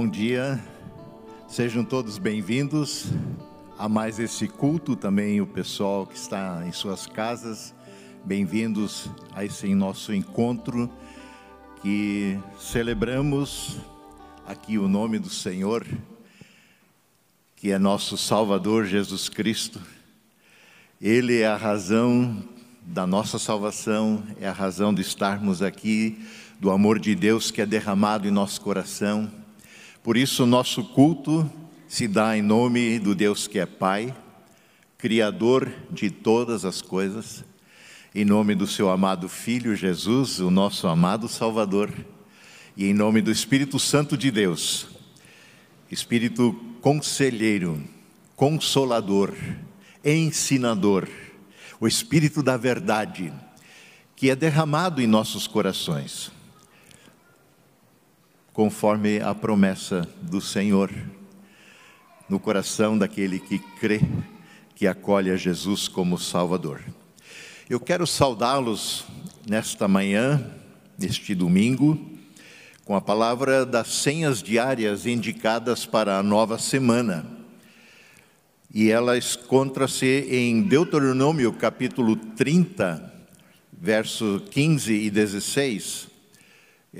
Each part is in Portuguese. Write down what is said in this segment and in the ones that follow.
Bom dia, sejam todos bem-vindos a mais esse culto. Também o pessoal que está em suas casas, bem-vindos a esse nosso encontro que celebramos aqui o nome do Senhor, que é nosso Salvador Jesus Cristo. Ele é a razão da nossa salvação, é a razão de estarmos aqui, do amor de Deus que é derramado em nosso coração. Por isso, nosso culto se dá em nome do Deus que é Pai, Criador de todas as coisas, em nome do seu amado Filho Jesus, o nosso amado Salvador, e em nome do Espírito Santo de Deus, Espírito conselheiro, consolador, ensinador, o Espírito da verdade, que é derramado em nossos corações, conforme a promessa do Senhor, no coração daquele que crê, que acolhe a Jesus como Salvador. Eu quero saudá-los nesta manhã, neste domingo, com a palavra das senhas diárias indicadas para a nova semana e ela encontra-se em Deuteronômio capítulo 30, verso 15 e 16.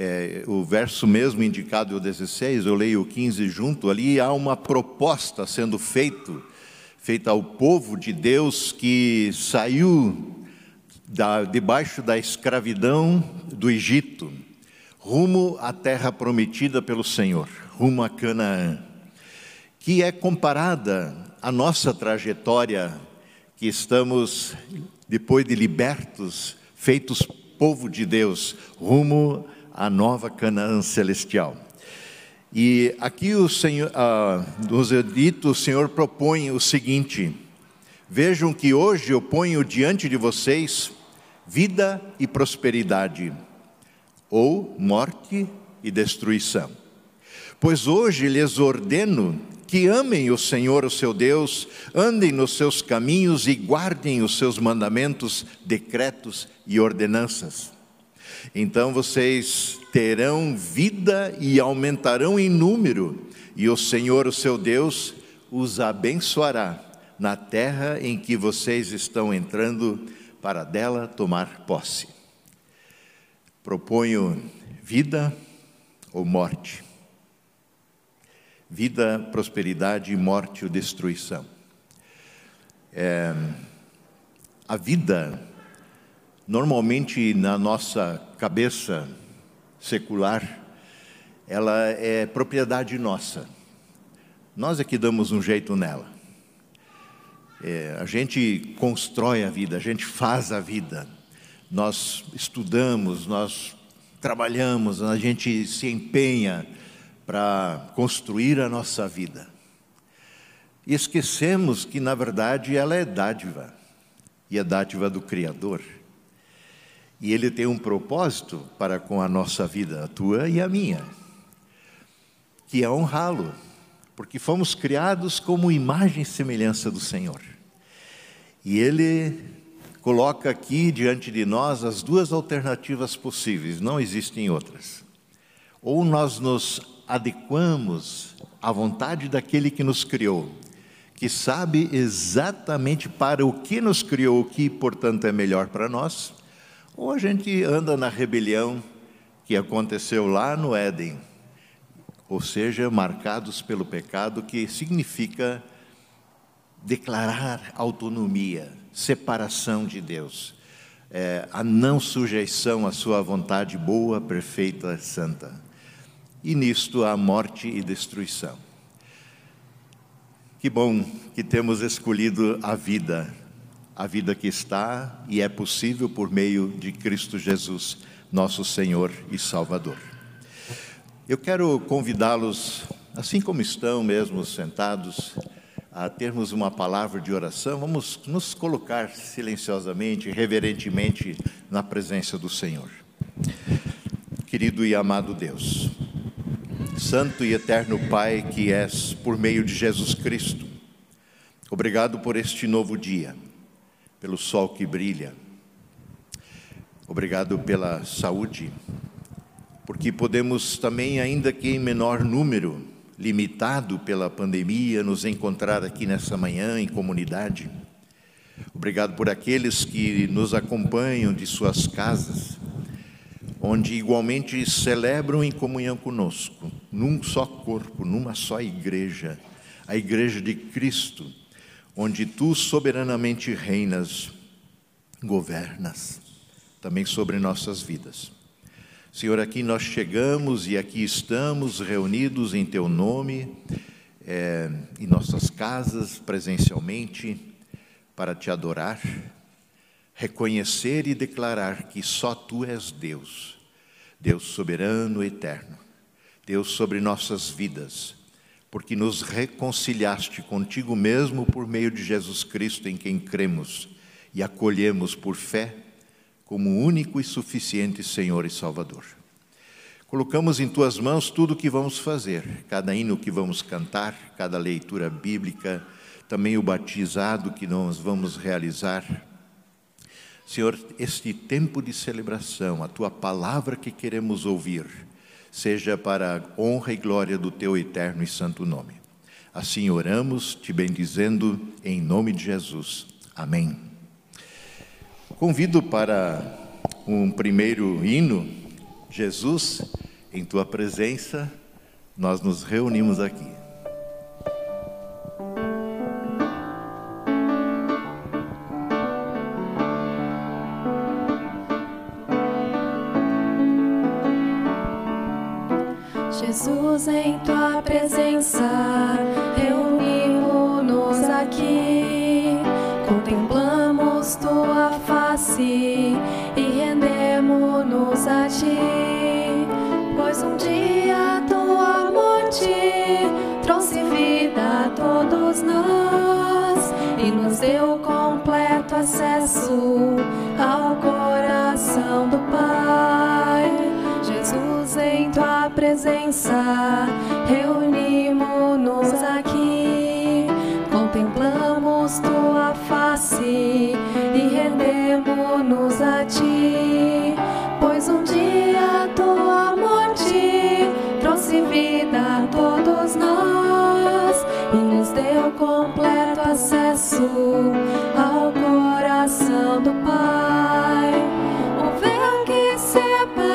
É, o verso mesmo indicado o 16, eu leio o 15 junto, ali há uma proposta sendo feito, feita ao povo de Deus que saiu da, debaixo da escravidão do Egito, rumo à terra prometida pelo Senhor, rumo a Canaã, que é comparada a nossa trajetória, que estamos, depois de libertos, feitos povo de Deus, rumo à nova Canaã celestial. E aqui o Senhor, ah, nos o Senhor propõe o seguinte: vejam que hoje eu ponho diante de vocês vida e prosperidade, ou morte e destruição. Pois hoje lhes ordeno que amem o Senhor, o seu Deus, andem nos seus caminhos e guardem os seus mandamentos, decretos e ordenanças. Então vocês terão vida e aumentarão em número, e o Senhor, o seu Deus, os abençoará na terra em que vocês estão entrando para dela tomar posse. Proponho vida ou morte vida, prosperidade, morte ou destruição. É, a vida, normalmente na nossa cabeça secular, ela é propriedade nossa. Nós é que damos um jeito nela. É, a gente constrói a vida, a gente faz a vida. Nós estudamos, nós trabalhamos, a gente se empenha para construir a nossa vida. E esquecemos que, na verdade, ela é dádiva, e é dádiva do Criador. E Ele tem um propósito para com a nossa vida, a tua e a minha, que é honrá-lo, porque fomos criados como imagem e semelhança do Senhor. E Ele coloca aqui diante de nós as duas alternativas possíveis, não existem outras. Ou nós nos adequamos à vontade daquele que nos criou, que sabe exatamente para o que nos criou, o que, portanto, é melhor para nós, ou a gente anda na rebelião que aconteceu lá no Éden, ou seja, marcados pelo pecado, que significa declarar autonomia, separação de Deus, é, a não sujeição à sua vontade boa, perfeita, santa e nisto há morte e destruição. Que bom que temos escolhido a vida, a vida que está e é possível por meio de Cristo Jesus, nosso Senhor e Salvador. Eu quero convidá-los, assim como estão mesmo sentados, a termos uma palavra de oração, vamos nos colocar silenciosamente, reverentemente na presença do Senhor. Querido e amado Deus, Santo e eterno Pai que és por meio de Jesus Cristo. Obrigado por este novo dia, pelo sol que brilha. Obrigado pela saúde, porque podemos também, ainda que em menor número, limitado pela pandemia, nos encontrar aqui nessa manhã em comunidade. Obrigado por aqueles que nos acompanham de suas casas, onde igualmente celebram em comunhão conosco, num só corpo, numa só igreja, a igreja de Cristo, onde tu soberanamente reinas, governas também sobre nossas vidas. Senhor, aqui nós chegamos e aqui estamos reunidos em Teu nome, é, em nossas casas, presencialmente, para Te adorar, reconhecer e declarar que só Tu és Deus, Deus soberano eterno, Deus sobre nossas vidas, porque nos reconciliaste contigo mesmo por meio de Jesus Cristo, em quem cremos e acolhemos por fé como único e suficiente Senhor e Salvador. Colocamos em tuas mãos tudo o que vamos fazer, cada hino que vamos cantar, cada leitura bíblica, também o batizado que nós vamos realizar. Senhor, este tempo de celebração, a tua palavra que queremos ouvir, seja para a honra e glória do teu eterno e santo nome. Assim oramos, te bendizendo em nome de Jesus. Amém. Convido para um primeiro hino, Jesus, em tua presença, nós nos reunimos aqui. Jesus, em tua presença, reunimos-nos aqui, contemplamos tua face e rendemos-nos a ti. Pois um dia tua morte trouxe vida a todos nós e nos deu completo acesso ao coração do Pai. Presença, reunimos-nos aqui, contemplamos tua face e rendemos-nos a ti. Pois um dia tua morte trouxe vida a todos nós e nos deu completo acesso ao coração do Pai. O véu que separava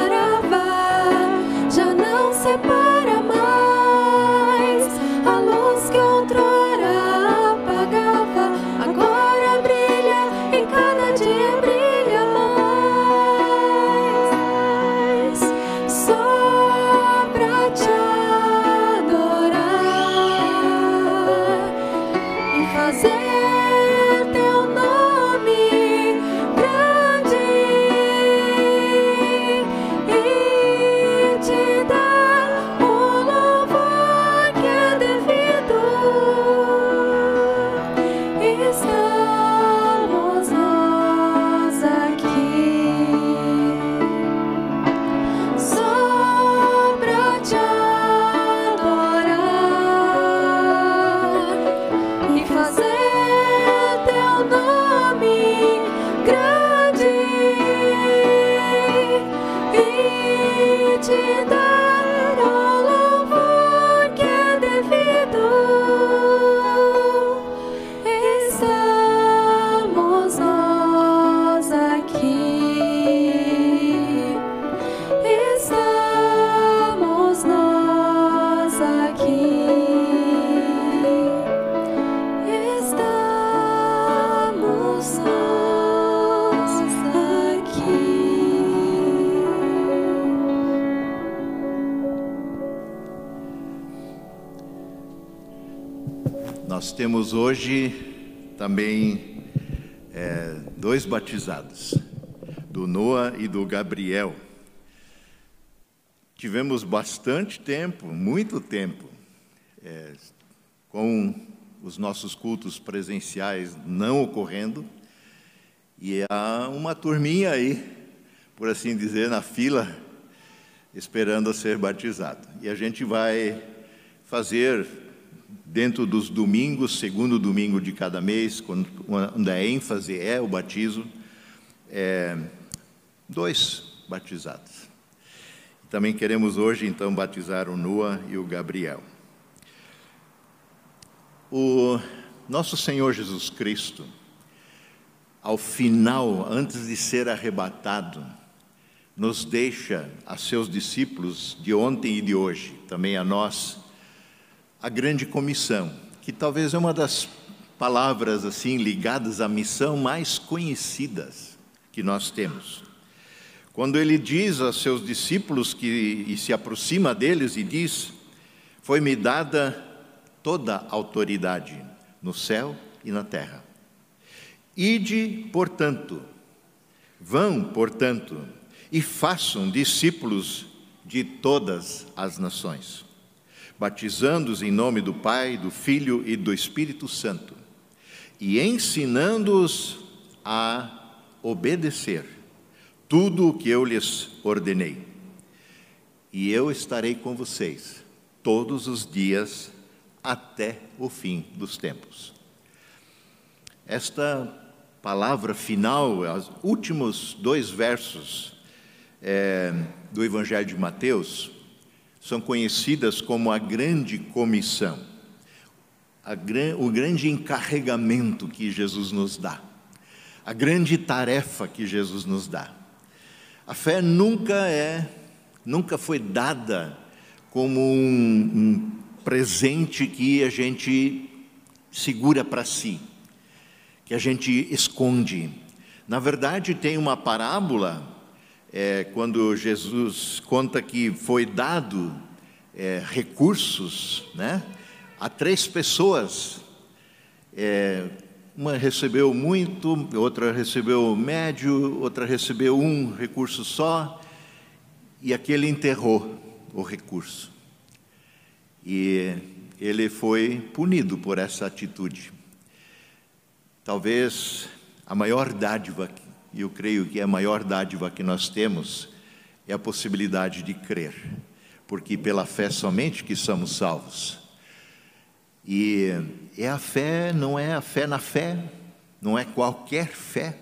batizados, do Noah e do Gabriel. Tivemos bastante tempo, muito tempo, é, com os nossos cultos presenciais não ocorrendo, e há uma turminha aí, por assim dizer, na fila, esperando ser batizado. E a gente vai fazer dentro dos domingos, segundo domingo de cada mês, quando a ênfase é o batismo, é, dois batizados. também queremos hoje, então, batizar o Noah e o Gabriel. O nosso Senhor Jesus Cristo, ao final, antes de ser arrebatado, nos deixa a seus discípulos de ontem e de hoje, também a nós, a grande comissão, que talvez é uma das palavras assim ligadas à missão mais conhecidas que nós temos. Quando ele diz aos seus discípulos que e se aproxima deles e diz: "Foi-me dada toda a autoridade no céu e na terra. Ide, portanto, vão, portanto, e façam discípulos de todas as nações, batizando-os em nome do Pai, do Filho e do Espírito Santo, e ensinando-os a obedecer tudo o que eu lhes ordenei. E eu estarei com vocês todos os dias até o fim dos tempos. Esta palavra final, os últimos dois versos é, do Evangelho de Mateus são conhecidas como a grande comissão, a, o grande encarregamento que Jesus nos dá, a grande tarefa que Jesus nos dá. A fé nunca é, nunca foi dada como um, um presente que a gente segura para si, que a gente esconde. Na verdade, tem uma parábola é, quando Jesus conta que foi dado é, recursos né, a três pessoas. É, uma recebeu muito, outra recebeu médio, outra recebeu um recurso só, e aquele enterrou o recurso. E ele foi punido por essa atitude. Talvez a maior dádiva e eu creio que a maior dádiva que nós temos é a possibilidade de crer, porque pela fé somente que somos salvos. E é a fé, não é a fé na fé, não é qualquer fé,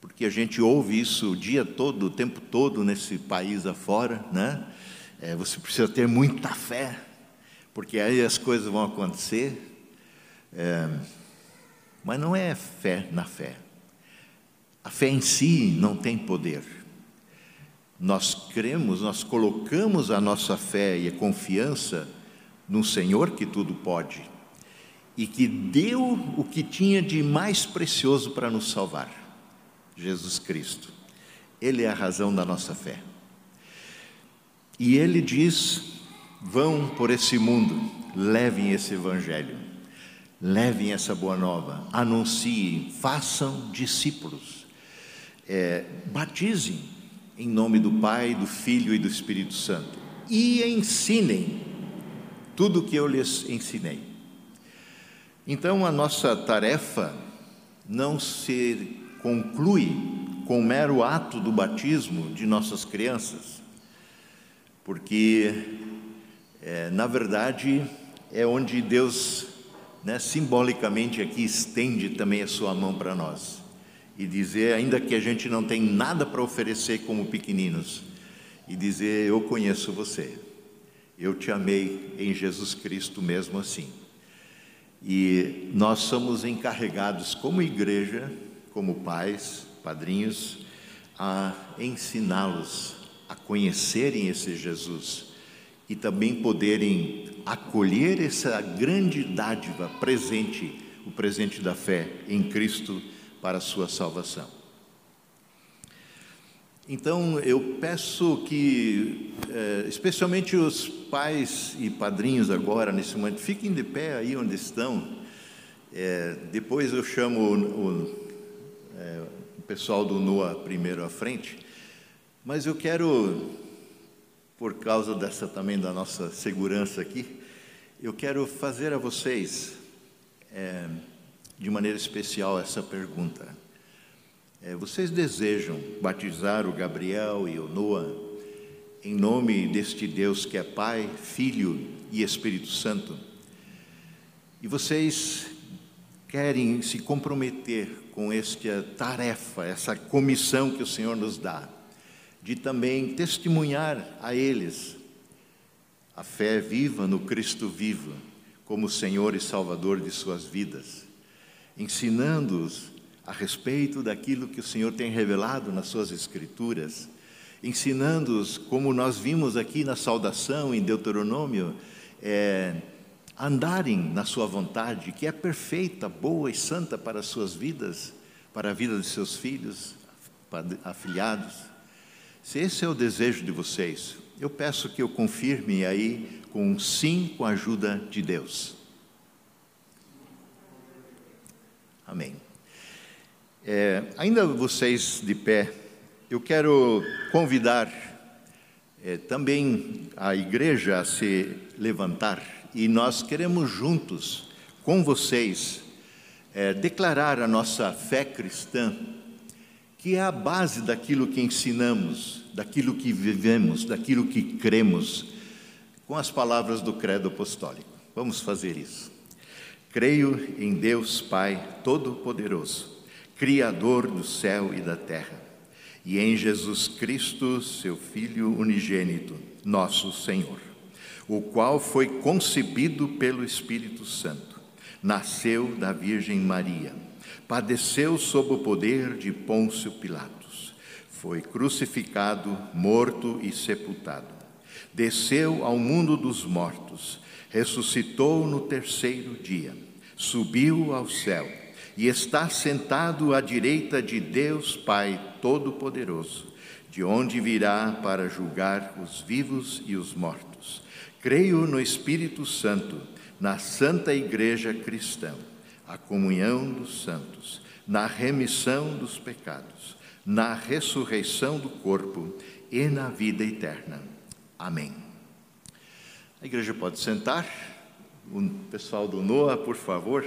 porque a gente ouve isso o dia todo, o tempo todo nesse país afora, né? É, você precisa ter muita fé, porque aí as coisas vão acontecer. É, mas não é fé na fé. A fé em si não tem poder. Nós cremos, nós colocamos a nossa fé e a confiança no Senhor que tudo pode e que deu o que tinha de mais precioso para nos salvar: Jesus Cristo. Ele é a razão da nossa fé. E ele diz: vão por esse mundo, levem esse evangelho, levem essa boa nova, anunciem, façam discípulos é, batizem em nome do Pai, do Filho e do Espírito Santo e ensinem tudo o que eu lhes ensinei. Então, a nossa tarefa não se conclui com o mero ato do batismo de nossas crianças, porque, é, na verdade, é onde Deus, né, simbolicamente aqui, estende também a sua mão para nós e dizer, ainda que a gente não tem nada para oferecer como pequeninos, e dizer: Eu conheço você, eu te amei em Jesus Cristo mesmo assim. E nós somos encarregados, como igreja, como pais, padrinhos, a ensiná-los a conhecerem esse Jesus e também poderem acolher essa grande dádiva presente, o presente da fé em Cristo para a sua salvação. Então eu peço que, eh, especialmente os pais e padrinhos agora, nesse momento, fiquem de pé aí onde estão. É, depois eu chamo o, o, é, o pessoal do NOA primeiro à frente, mas eu quero, por causa dessa também da nossa segurança aqui, eu quero fazer a vocês. É, de maneira especial essa pergunta. É, vocês desejam batizar o Gabriel e o Noah em nome deste Deus que é Pai, Filho e Espírito Santo? E vocês querem se comprometer com esta tarefa, essa comissão que o Senhor nos dá, de também testemunhar a eles a fé viva no Cristo vivo, como Senhor e Salvador de suas vidas, ensinando-os a respeito daquilo que o Senhor tem revelado nas suas Escrituras, ensinando-os, como nós vimos aqui na saudação em Deuteronômio, é, andarem na Sua vontade, que é perfeita, boa e santa para as suas vidas, para a vida de seus filhos, afilhados. Se esse é o desejo de vocês, eu peço que eu confirme aí com um sim com a ajuda de Deus. Amém. É, ainda vocês de pé, eu quero convidar é, também a igreja a se levantar e nós queremos juntos, com vocês, é, declarar a nossa fé cristã, que é a base daquilo que ensinamos, daquilo que vivemos, daquilo que cremos, com as palavras do Credo Apostólico. Vamos fazer isso. Creio em Deus Pai Todo-Poderoso, Criador do céu e da terra, e em Jesus Cristo, seu Filho unigênito, nosso Senhor, o qual foi concebido pelo Espírito Santo, nasceu da Virgem Maria, padeceu sob o poder de Pôncio Pilatos, foi crucificado, morto e sepultado, desceu ao mundo dos mortos, ressuscitou no terceiro dia, subiu ao céu e está sentado à direita de Deus Pai Todo-Poderoso, de onde virá para julgar os vivos e os mortos. Creio no Espírito Santo, na Santa Igreja Cristã, a comunhão dos santos, na remissão dos pecados, na ressurreição do corpo e na vida eterna. Amém. A igreja pode sentar. O pessoal do NOA, por favor.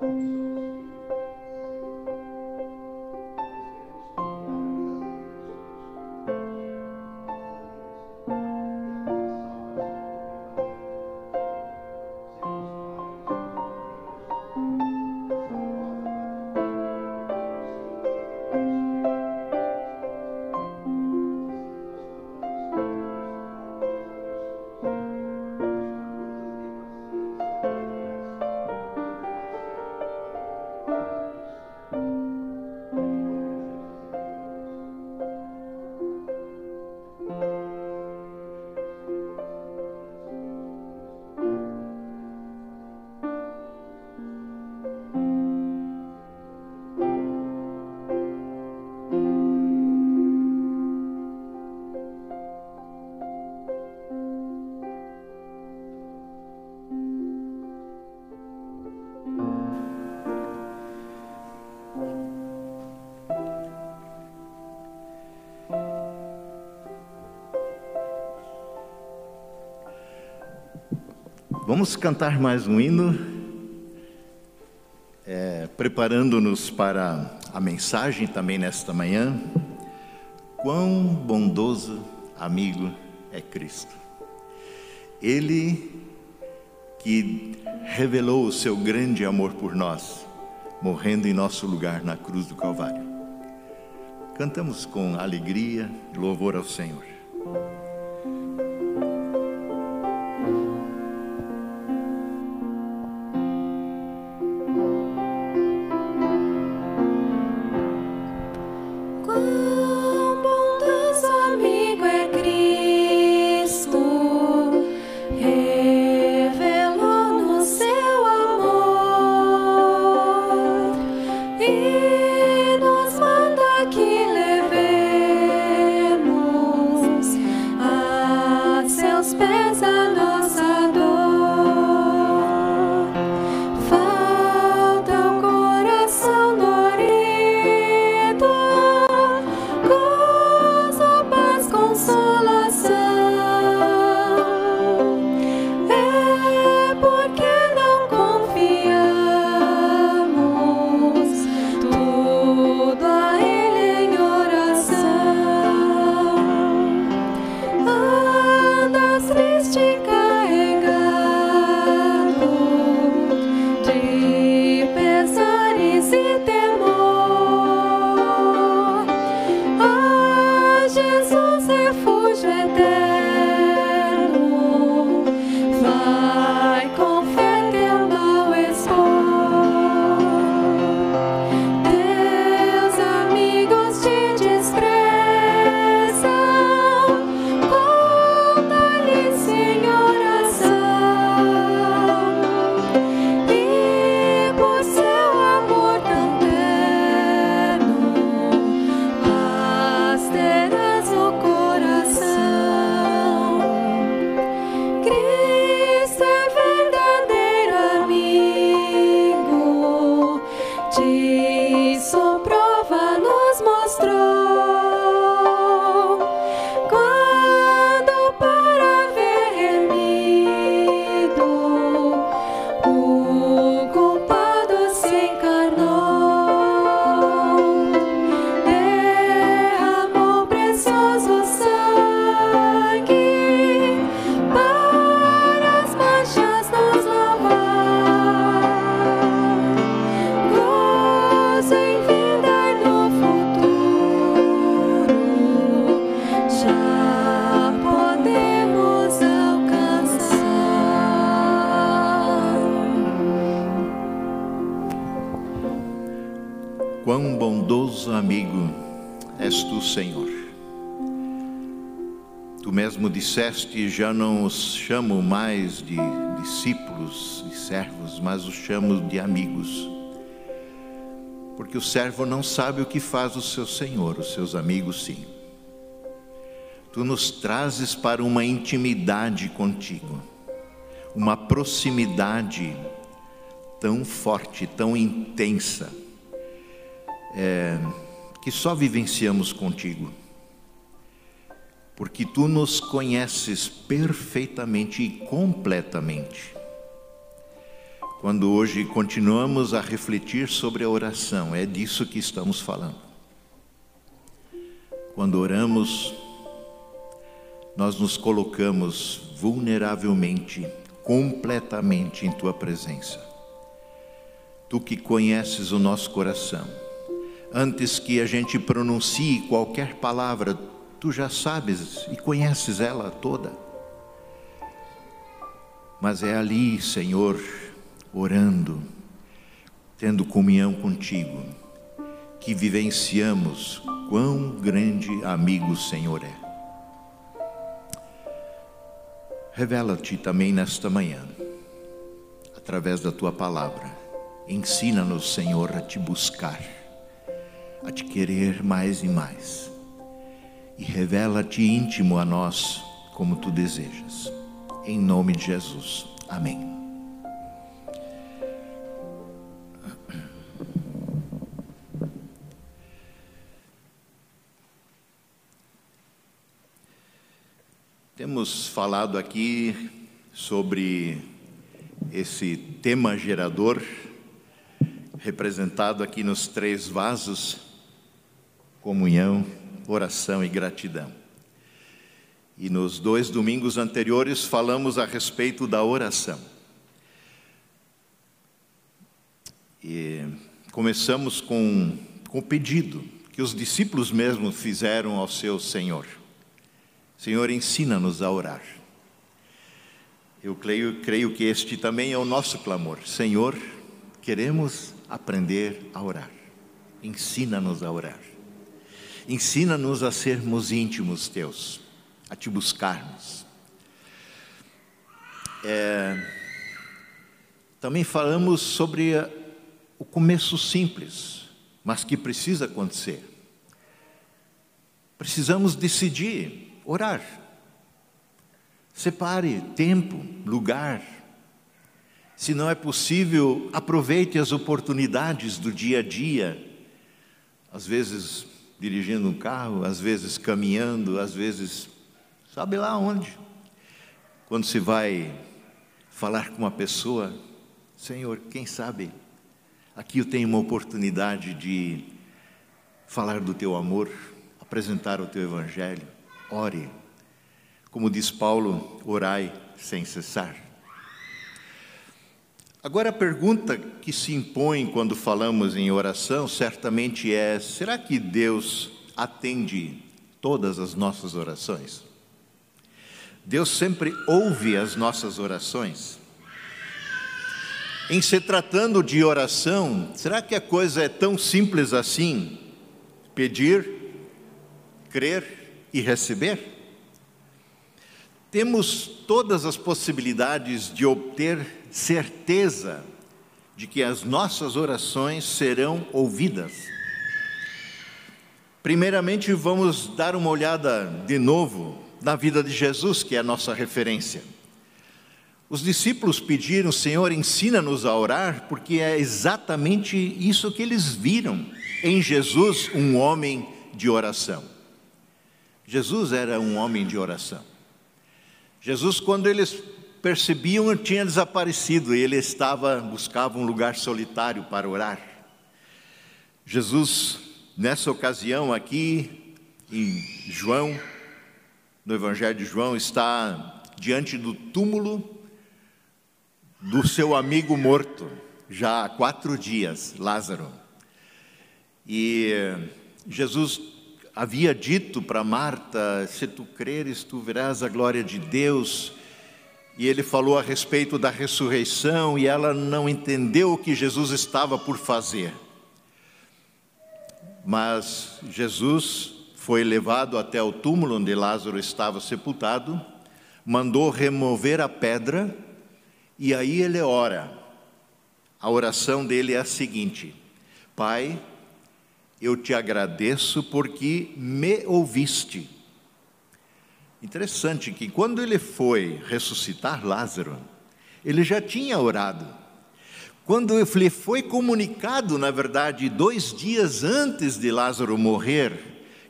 了。Vamos cantar mais um hino, é, preparando-nos para a mensagem também nesta manhã. Quão bondoso amigo é Cristo. Ele que revelou o seu grande amor por nós, morrendo em nosso lugar na cruz do Calvário. Cantamos com alegria e louvor ao Senhor. Disseste: Já não os chamo mais de discípulos e servos, mas os chamo de amigos. Porque o servo não sabe o que faz o seu senhor, os seus amigos sim. Tu nos trazes para uma intimidade contigo, uma proximidade tão forte, tão intensa que só vivenciamos contigo. Porque tu nos conheces perfeitamente e completamente. Quando hoje continuamos a refletir sobre a oração, é disso que estamos falando. Quando oramos, nós nos colocamos vulneravelmente, completamente em tua presença. Tu que conheces o nosso coração, antes que a gente pronuncie qualquer palavra, tu já sabes e conheces ela toda. Mas é ali, Senhor, orando, tendo comunhão contigo, que vivenciamos quão grande amigo o Senhor é. Revela-te também nesta manhã, através da tua palavra. Ensina-nos, Senhor, a te buscar a te querer mais e mais. E revela-te íntimo a nós como tu desejas. Em nome de Jesus. Amém. Temos falado aqui sobre esse tema gerador, representado aqui nos três vasos: comunhão, oração e gratidão. E nos dois domingos anteriores falamos a respeito da oração. E começamos com, com o pedido que os discípulos mesmos fizeram ao seu Senhor. Senhor, ensina-nos a orar. Eu creio, creio que este também é o nosso clamor. Senhor, queremos aprender a orar. Ensina-nos a orar. Ensina-nos a sermos íntimos teus, a te buscarmos. É, também falamos sobre o começo simples, mas que precisa acontecer. Precisamos decidir orar. Separe tempo, lugar. Se não é possível, aproveite as oportunidades do dia a dia. Às vezes dirigindo um carro, às vezes caminhando, às vezes sabe lá onde. Quando se vai falar com uma pessoa, Senhor, quem sabe aqui eu tenho uma oportunidade de falar do teu amor, apresentar o teu evangelho. Ore. Como diz Paulo, orai sem cessar. Agora a pergunta que se impõe quando falamos em oração certamente é: será que Deus atende todas as nossas orações? Deus sempre ouve as nossas orações? Em se tratando de oração, será que a coisa é tão simples assim? Pedir, crer e receber? Temos todas as possibilidades de obter certeza de que as nossas orações serão ouvidas. Primeiramente, vamos dar uma olhada de novo na vida de Jesus, que é a nossa referência. Os discípulos pediram, Senhor, ensina-nos a orar, porque é exatamente isso que eles viram em Jesus, um homem de oração. Jesus era um homem de oração. Jesus, quando eles percebiam, tinha desaparecido e ele estava, buscava um lugar solitário para orar. Jesus, nessa ocasião aqui, em João, no Evangelho de João, está diante do túmulo do seu amigo morto, já há quatro dias, Lázaro. E Jesus havia dito para Marta: Se tu creres, tu verás a glória de Deus. E ele falou a respeito da ressurreição e ela não entendeu o que Jesus estava por fazer. Mas Jesus foi levado até o túmulo onde Lázaro estava sepultado, mandou remover a pedra e aí ele ora. A oração dele é a seguinte: Pai, eu te agradeço porque me ouviste. Interessante que quando ele foi ressuscitar Lázaro, ele já tinha orado. Quando lhe foi comunicado, na verdade, dois dias antes de Lázaro morrer,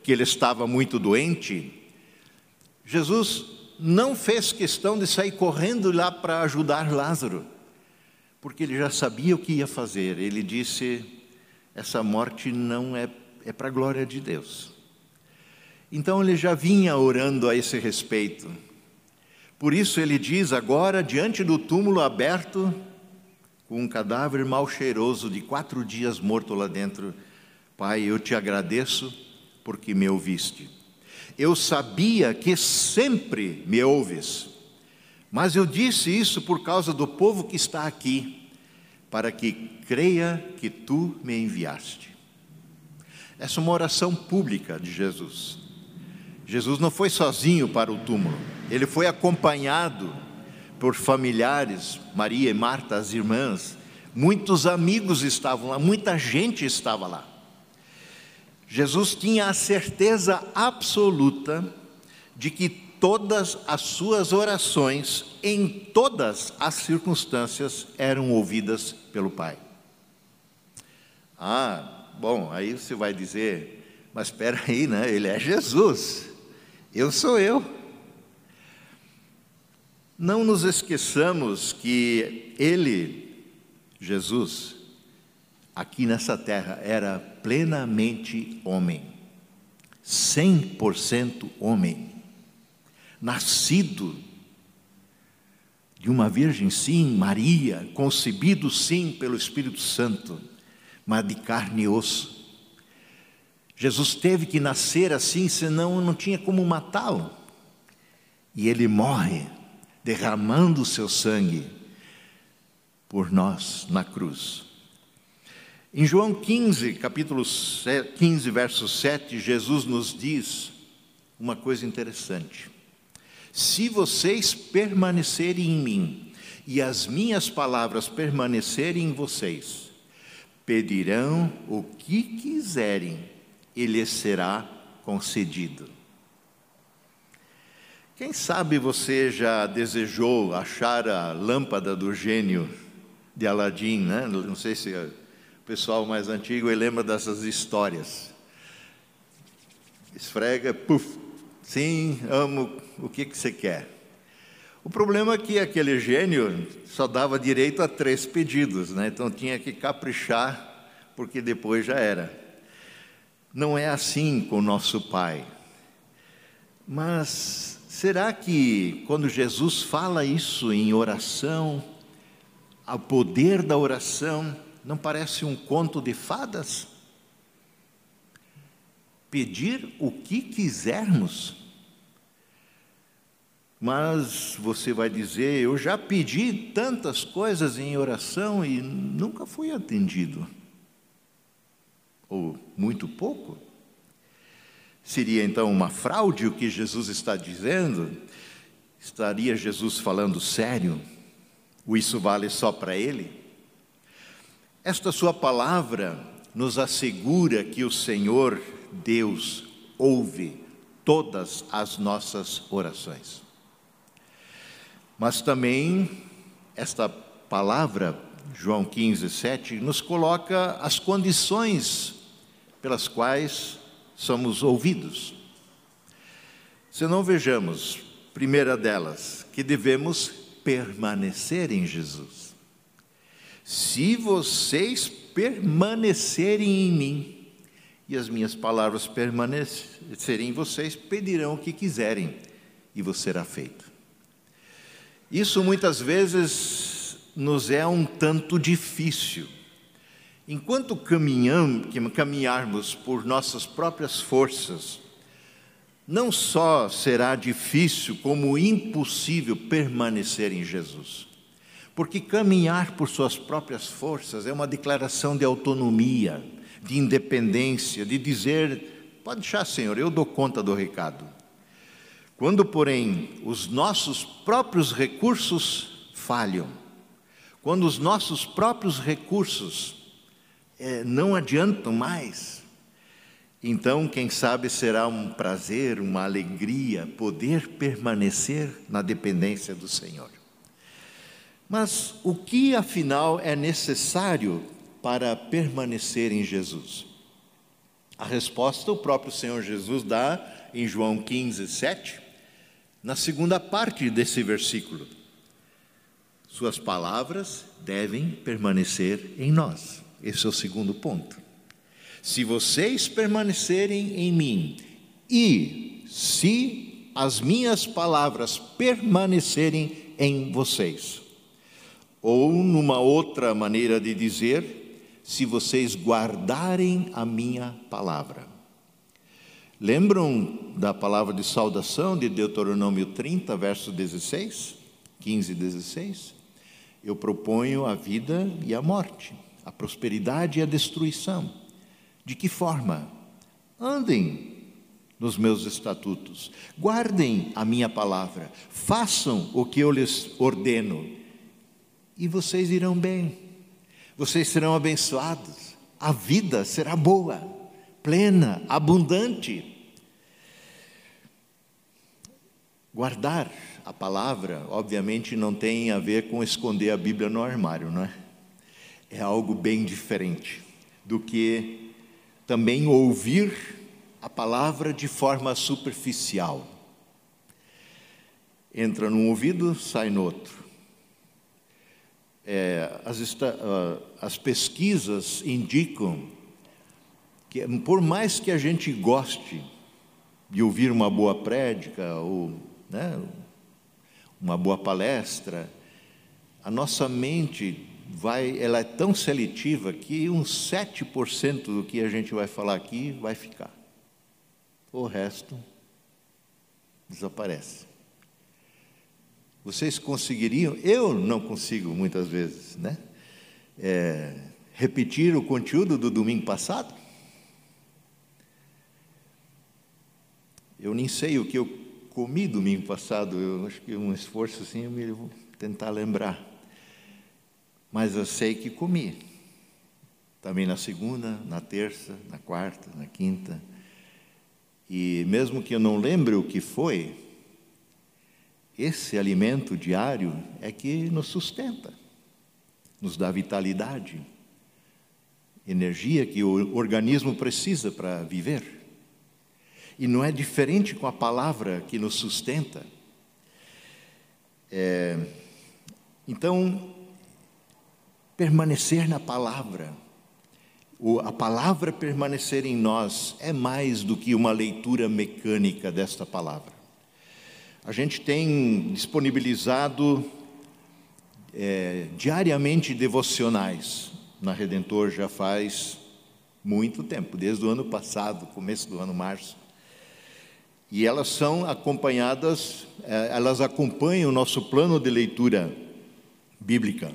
que ele estava muito doente, Jesus não fez questão de sair correndo lá para ajudar Lázaro, porque ele já sabia o que ia fazer. Ele disse: essa morte não é, é para a glória de Deus. Então ele já vinha orando a esse respeito. Por isso ele diz agora, diante do túmulo aberto, com um cadáver mal cheiroso de quatro dias morto lá dentro, Pai, eu te agradeço porque me ouviste. Eu sabia que sempre me ouves, mas eu disse isso por causa do povo que está aqui, para que creia que tu me enviaste. Essa é uma oração pública de Jesus. Jesus não foi sozinho para o túmulo, ele foi acompanhado por familiares, Maria e Marta, as irmãs, muitos amigos estavam lá, muita gente estava lá. Jesus tinha a certeza absoluta de que todas as suas orações, em todas as circunstâncias, eram ouvidas pelo Pai. Ah, bom, aí você vai dizer, mas espera aí, né? Ele é Jesus, eu sou eu. Não nos esqueçamos que Ele, Jesus, aqui nessa terra, era plenamente homem, 100% homem, nascido de uma virgem, sim, Maria, concebido, sim, pelo Espírito Santo, mas de carne e osso. Jesus teve que nascer assim, senão não tinha como matá-lo. E ele morre, derramando o seu sangue por nós na cruz. Em João 15, capítulo 15, verso 7, Jesus nos diz uma coisa interessante. Se vocês permanecerem em mim e as minhas palavras permanecerem em vocês, pedirão o que quiserem e lhes será concedido. Quem sabe você já desejou achar a lâmpada do gênio de Aladim, né? Não sei se o pessoal mais antigo lembra dessas histórias. Esfrega, puf, sim, amo o que, que você quer? O problema é que aquele gênio só dava direito a três pedidos, né? então tinha que caprichar, porque depois já era. Não é assim com o nosso Pai. Mas será que quando Jesus fala isso em oração, o poder da oração, não parece um conto de fadas? Pedir o que quisermos mas você vai dizer: Eu já pedi tantas coisas em oração e nunca fui atendido. Ou muito pouco. Seria então uma fraude o que Jesus está dizendo? Estaria Jesus falando sério? Ou isso vale só para ele? Esta sua palavra nos assegura que o Senhor Deus ouve todas as nossas orações. Mas também esta palavra, João 15, 7, nos coloca as condições pelas quais somos ouvidos. Se não vejamos, primeira delas, que devemos permanecer em Jesus. Se vocês permanecerem em mim e as minhas palavras permanecerem em vocês, pedirão o que quiserem e vos será feito. Isso muitas vezes nos é um tanto difícil. Enquanto caminharmos por nossas próprias forças, não só será difícil, como impossível permanecer em Jesus. Porque caminhar por suas próprias forças é uma declaração de autonomia, de independência, de dizer: pode deixar, Senhor, eu dou conta do recado. Quando, porém, os nossos próprios recursos falham, quando os nossos próprios recursos é, não adiantam mais, então, quem sabe será um prazer, uma alegria poder permanecer na dependência do Senhor. Mas o que afinal é necessário para permanecer em Jesus? A resposta o próprio Senhor Jesus dá em João 15, 7 na segunda parte desse versículo. Suas palavras devem permanecer em nós. Esse é o segundo ponto. Se vocês permanecerem em mim e se as minhas palavras permanecerem em vocês. Ou, numa outra maneira de dizer, se vocês guardarem a minha palavra. Lembram da palavra de saudação de Deuteronômio 30, verso 16? 15 e 16? Eu proponho a vida e a morte, a prosperidade e a destruição. De que forma? Andem nos meus estatutos, guardem a minha palavra, façam o que eu lhes ordeno, e vocês irão bem, vocês serão abençoados, a vida será boa plena, abundante. Guardar a palavra, obviamente, não tem a ver com esconder a Bíblia no armário, não é? É algo bem diferente do que também ouvir a palavra de forma superficial. entra num ouvido, sai no outro. É, as, ah, as pesquisas indicam que, por mais que a gente goste de ouvir uma boa prédica ou né, uma boa palestra, a nossa mente vai, ela é tão seletiva que uns 7% do que a gente vai falar aqui vai ficar. O resto desaparece. Vocês conseguiriam? Eu não consigo muitas vezes, né? É, repetir o conteúdo do domingo passado? Eu nem sei o que eu comi domingo passado. Eu acho que um esforço assim eu vou tentar lembrar. Mas eu sei que comi. Também na segunda, na terça, na quarta, na quinta. E mesmo que eu não lembre o que foi, esse alimento diário é que nos sustenta, nos dá vitalidade, energia que o organismo precisa para viver. E não é diferente com a palavra que nos sustenta. É, então, permanecer na palavra, a palavra permanecer em nós é mais do que uma leitura mecânica desta palavra. A gente tem disponibilizado é, diariamente devocionais na Redentor já faz muito tempo, desde o ano passado, começo do ano março. E elas são acompanhadas, é, elas acompanham o nosso plano de leitura bíblica,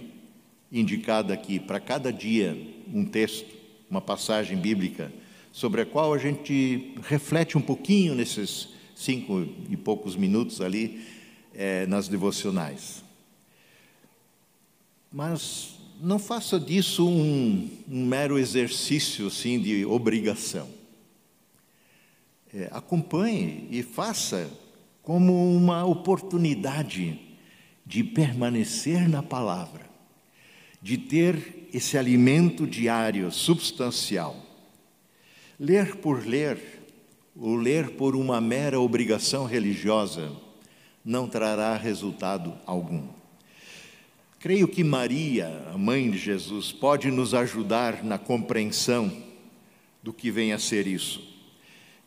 indicada aqui, para cada dia um texto, uma passagem bíblica, sobre a qual a gente reflete um pouquinho nesses cinco e poucos minutos ali é, nas devocionais. Mas não faça disso um, um mero exercício assim de obrigação é, acompanhe e faça como uma oportunidade de permanecer na palavra, de ter esse alimento diário, substancial. Ler por ler, ou ler por uma mera obrigação religiosa, não trará resultado algum. Creio que Maria, a mãe de Jesus, pode nos ajudar na compreensão do que vem a ser isso.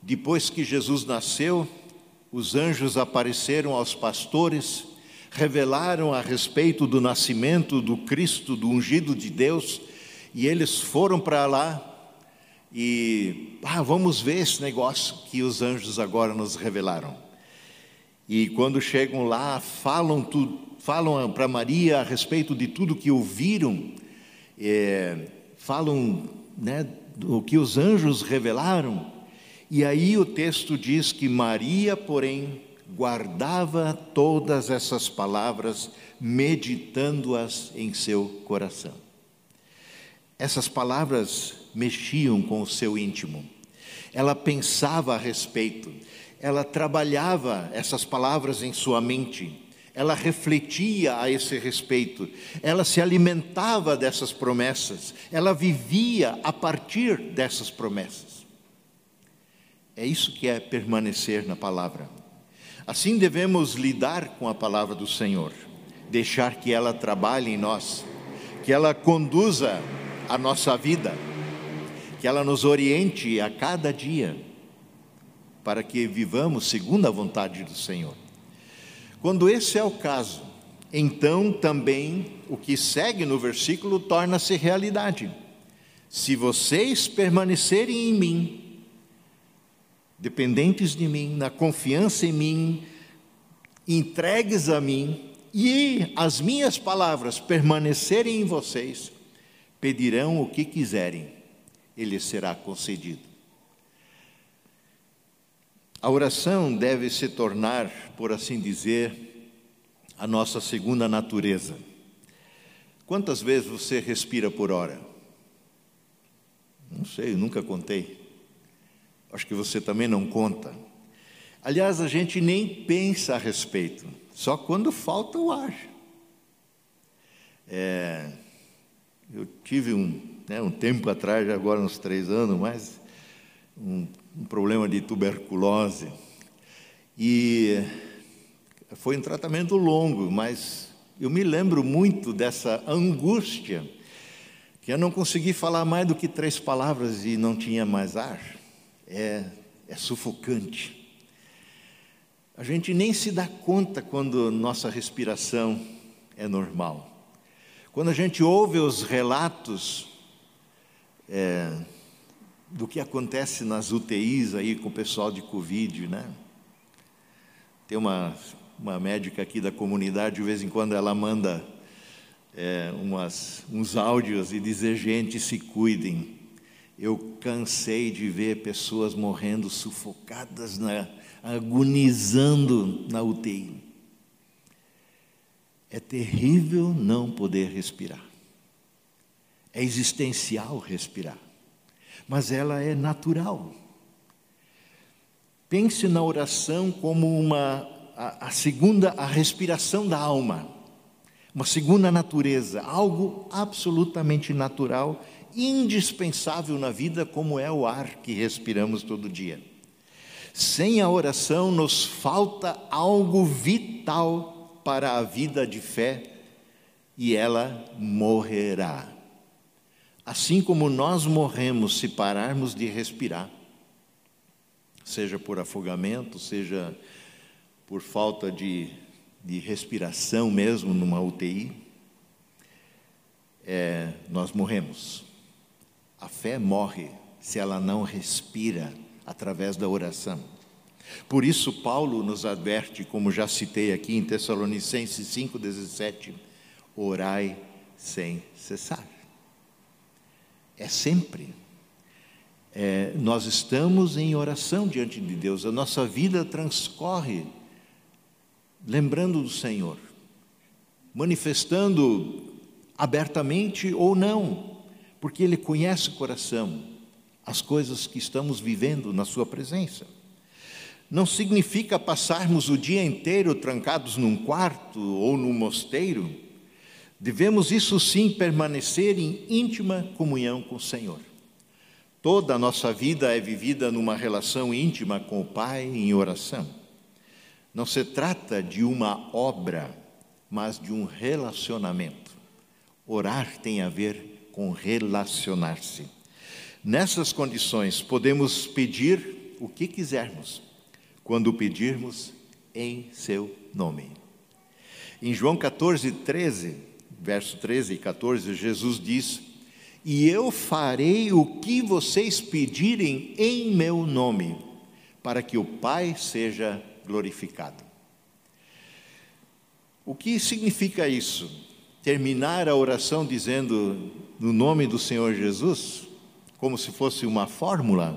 Depois que Jesus nasceu, os anjos apareceram aos pastores, revelaram a respeito do nascimento do Cristo, do ungido de Deus, e eles foram para lá e ah, vamos ver esse negócio que os anjos agora nos revelaram. E quando chegam lá, falam falam para Maria a respeito de tudo que ouviram, é, falam né, do que os anjos revelaram. E aí o texto diz que Maria, porém, guardava todas essas palavras, meditando-as em seu coração. Essas palavras mexiam com o seu íntimo. Ela pensava a respeito, ela trabalhava essas palavras em sua mente, ela refletia a esse respeito, ela se alimentava dessas promessas, ela vivia a partir dessas promessas. É isso que é permanecer na palavra. Assim devemos lidar com a palavra do Senhor, deixar que ela trabalhe em nós, que ela conduza a nossa vida, que ela nos oriente a cada dia, para que vivamos segundo a vontade do Senhor. Quando esse é o caso, então também o que segue no versículo torna-se realidade. Se vocês permanecerem em mim, dependentes de mim, na confiança em mim, entregues a mim, e as minhas palavras permanecerem em vocês, pedirão o que quiserem, ele será concedido. A oração deve se tornar, por assim dizer, a nossa segunda natureza. Quantas vezes você respira por hora? Não sei, nunca contei. Acho que você também não conta. Aliás, a gente nem pensa a respeito, só quando falta o ar. É, eu tive um, né, um tempo atrás, agora uns três anos, mais um, um problema de tuberculose. E Foi um tratamento longo, mas eu me lembro muito dessa angústia, que eu não consegui falar mais do que três palavras e não tinha mais ar. É, é sufocante. A gente nem se dá conta quando nossa respiração é normal. Quando a gente ouve os relatos é, do que acontece nas UTIs aí com o pessoal de Covid, né? Tem uma, uma médica aqui da comunidade, de vez em quando ela manda é, umas, uns áudios e dizer: gente, se cuidem. Eu cansei de ver pessoas morrendo sufocadas, na, agonizando na UTI. É terrível não poder respirar. É existencial respirar. Mas ela é natural. Pense na oração como uma a, a segunda a respiração da alma. Uma segunda natureza, algo absolutamente natural, indispensável na vida, como é o ar que respiramos todo dia. Sem a oração nos falta algo vital para a vida de fé e ela morrerá. Assim como nós morremos se pararmos de respirar, seja por afogamento, seja por falta de, de respiração mesmo numa UTI, é, nós morremos. A fé morre se ela não respira através da oração. Por isso, Paulo nos adverte, como já citei aqui em Tessalonicenses 5,17: orai sem cessar. É sempre. É, nós estamos em oração diante de Deus, a nossa vida transcorre lembrando do Senhor, manifestando abertamente ou não, porque Ele conhece o coração, as coisas que estamos vivendo na Sua presença não significa passarmos o dia inteiro trancados num quarto ou num mosteiro. Devemos, isso sim, permanecer em íntima comunhão com o Senhor. Toda a nossa vida é vivida numa relação íntima com o Pai em oração. Não se trata de uma obra, mas de um relacionamento. Orar tem a ver com relacionar-se. Nessas condições, podemos pedir o que quisermos quando pedirmos em seu nome. Em João 14, 13, verso 13 e 14, Jesus diz: E eu farei o que vocês pedirem em meu nome, para que o Pai seja glorificado. O que significa isso? Terminar a oração dizendo no nome do Senhor Jesus, como se fosse uma fórmula?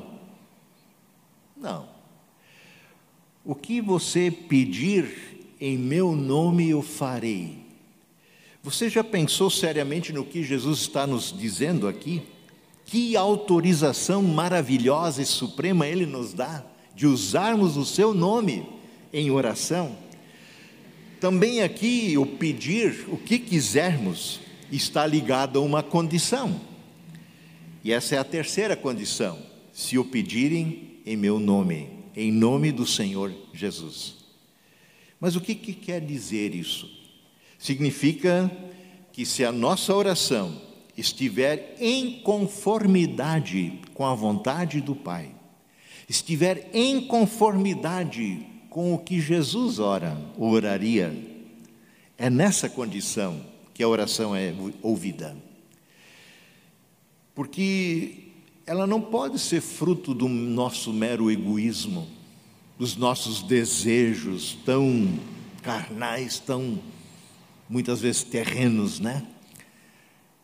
Não. O que você pedir em meu nome eu farei. Você já pensou seriamente no que Jesus está nos dizendo aqui? Que autorização maravilhosa e suprema Ele nos dá de usarmos o Seu nome em oração. Também aqui o pedir o que quisermos está ligado a uma condição. E essa é a terceira condição: se o pedirem em meu nome em nome do Senhor Jesus. Mas o que, que quer dizer isso? Significa que se a nossa oração estiver em conformidade com a vontade do Pai, estiver em conformidade com o que Jesus ora, oraria, é nessa condição que a oração é ouvida. Porque ela não pode ser fruto do nosso mero egoísmo, dos nossos desejos tão carnais, tão muitas vezes terrenos, né?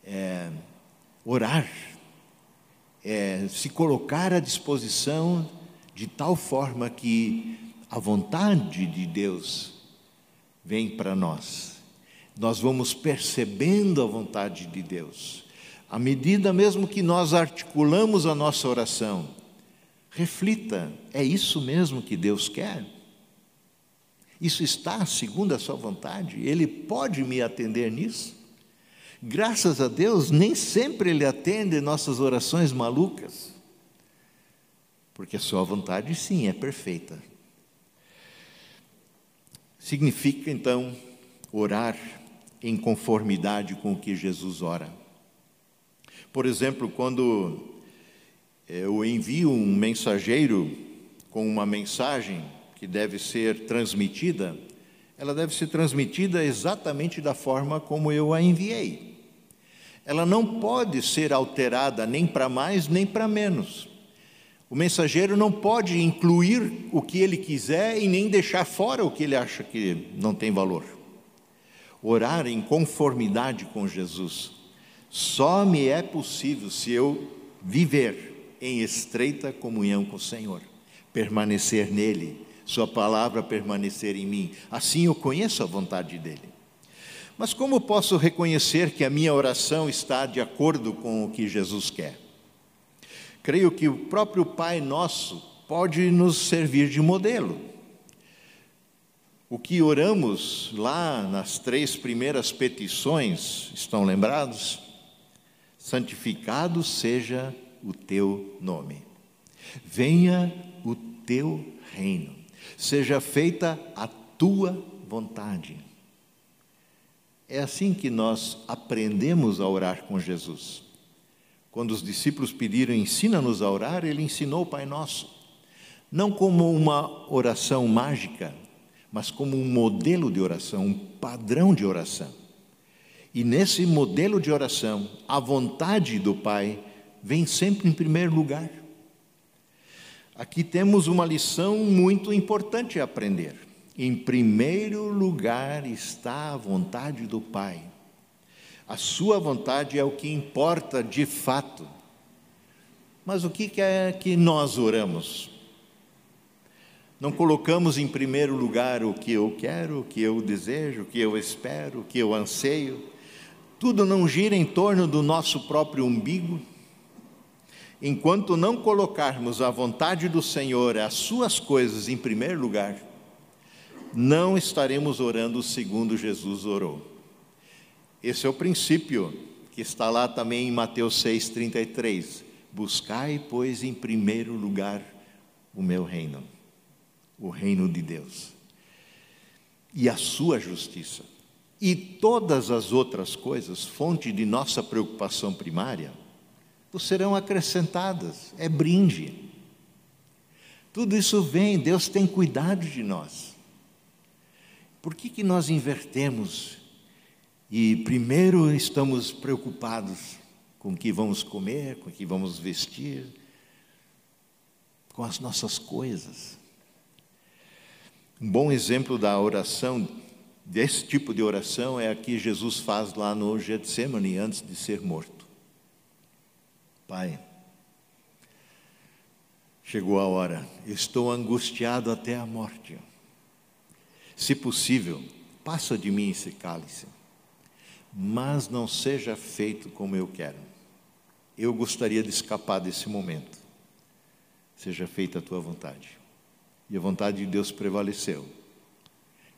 É, orar, é, se colocar à disposição de tal forma que a vontade de Deus vem para nós. Nós vamos percebendo a vontade de Deus à medida mesmo que nós articulamos a nossa oração, reflita: é isso mesmo que Deus quer? Isso está segundo a Sua vontade? Ele pode me atender nisso? Graças a Deus, nem sempre Ele atende nossas orações malucas, porque a Sua vontade, sim, é perfeita. Significa então orar em conformidade com o que Jesus ora. Por exemplo, quando eu envio um mensageiro com uma mensagem que deve ser transmitida, ela deve ser transmitida exatamente da forma como eu a enviei. Ela não pode ser alterada nem para mais nem para menos. O mensageiro não pode incluir o que ele quiser e nem deixar fora o que ele acha que não tem valor. Orar em conformidade com Jesus só me é possível se eu viver em estreita comunhão com o Senhor, permanecer nele, Sua palavra permanecer em mim. Assim eu conheço a vontade dele. Mas como posso reconhecer que a minha oração está de acordo com o que Jesus quer? Creio que o próprio Pai Nosso pode nos servir de modelo. O que oramos lá nas três primeiras petições, estão lembrados? Santificado seja o teu nome, venha o teu reino, seja feita a tua vontade. É assim que nós aprendemos a orar com Jesus. Quando os discípulos pediram, ensina-nos a orar, ele ensinou o Pai Nosso. Não como uma oração mágica, mas como um modelo de oração, um padrão de oração. E nesse modelo de oração, a vontade do Pai vem sempre em primeiro lugar. Aqui temos uma lição muito importante a aprender. Em primeiro lugar está a vontade do Pai. A sua vontade é o que importa de fato. Mas o que é que nós oramos? Não colocamos em primeiro lugar o que eu quero, o que eu desejo, o que eu espero, o que eu anseio. Tudo não gira em torno do nosso próprio umbigo. Enquanto não colocarmos a vontade do Senhor, as suas coisas em primeiro lugar, não estaremos orando segundo Jesus orou. Esse é o princípio que está lá também em Mateus 6,33. Buscai, pois, em primeiro lugar o meu reino, o reino de Deus, e a sua justiça. E todas as outras coisas, fonte de nossa preocupação primária, serão acrescentadas, é brinde. Tudo isso vem, Deus tem cuidado de nós. Por que, que nós invertemos e primeiro estamos preocupados com o que vamos comer, com o que vamos vestir, com as nossas coisas. Um bom exemplo da oração, desse tipo de oração, é a que Jesus faz lá no Getsemane antes de ser morto. Pai, chegou a hora, estou angustiado até a morte. Se possível, passa de mim esse cálice mas não seja feito como eu quero. Eu gostaria de escapar desse momento. Seja feita a tua vontade. E a vontade de Deus prevaleceu.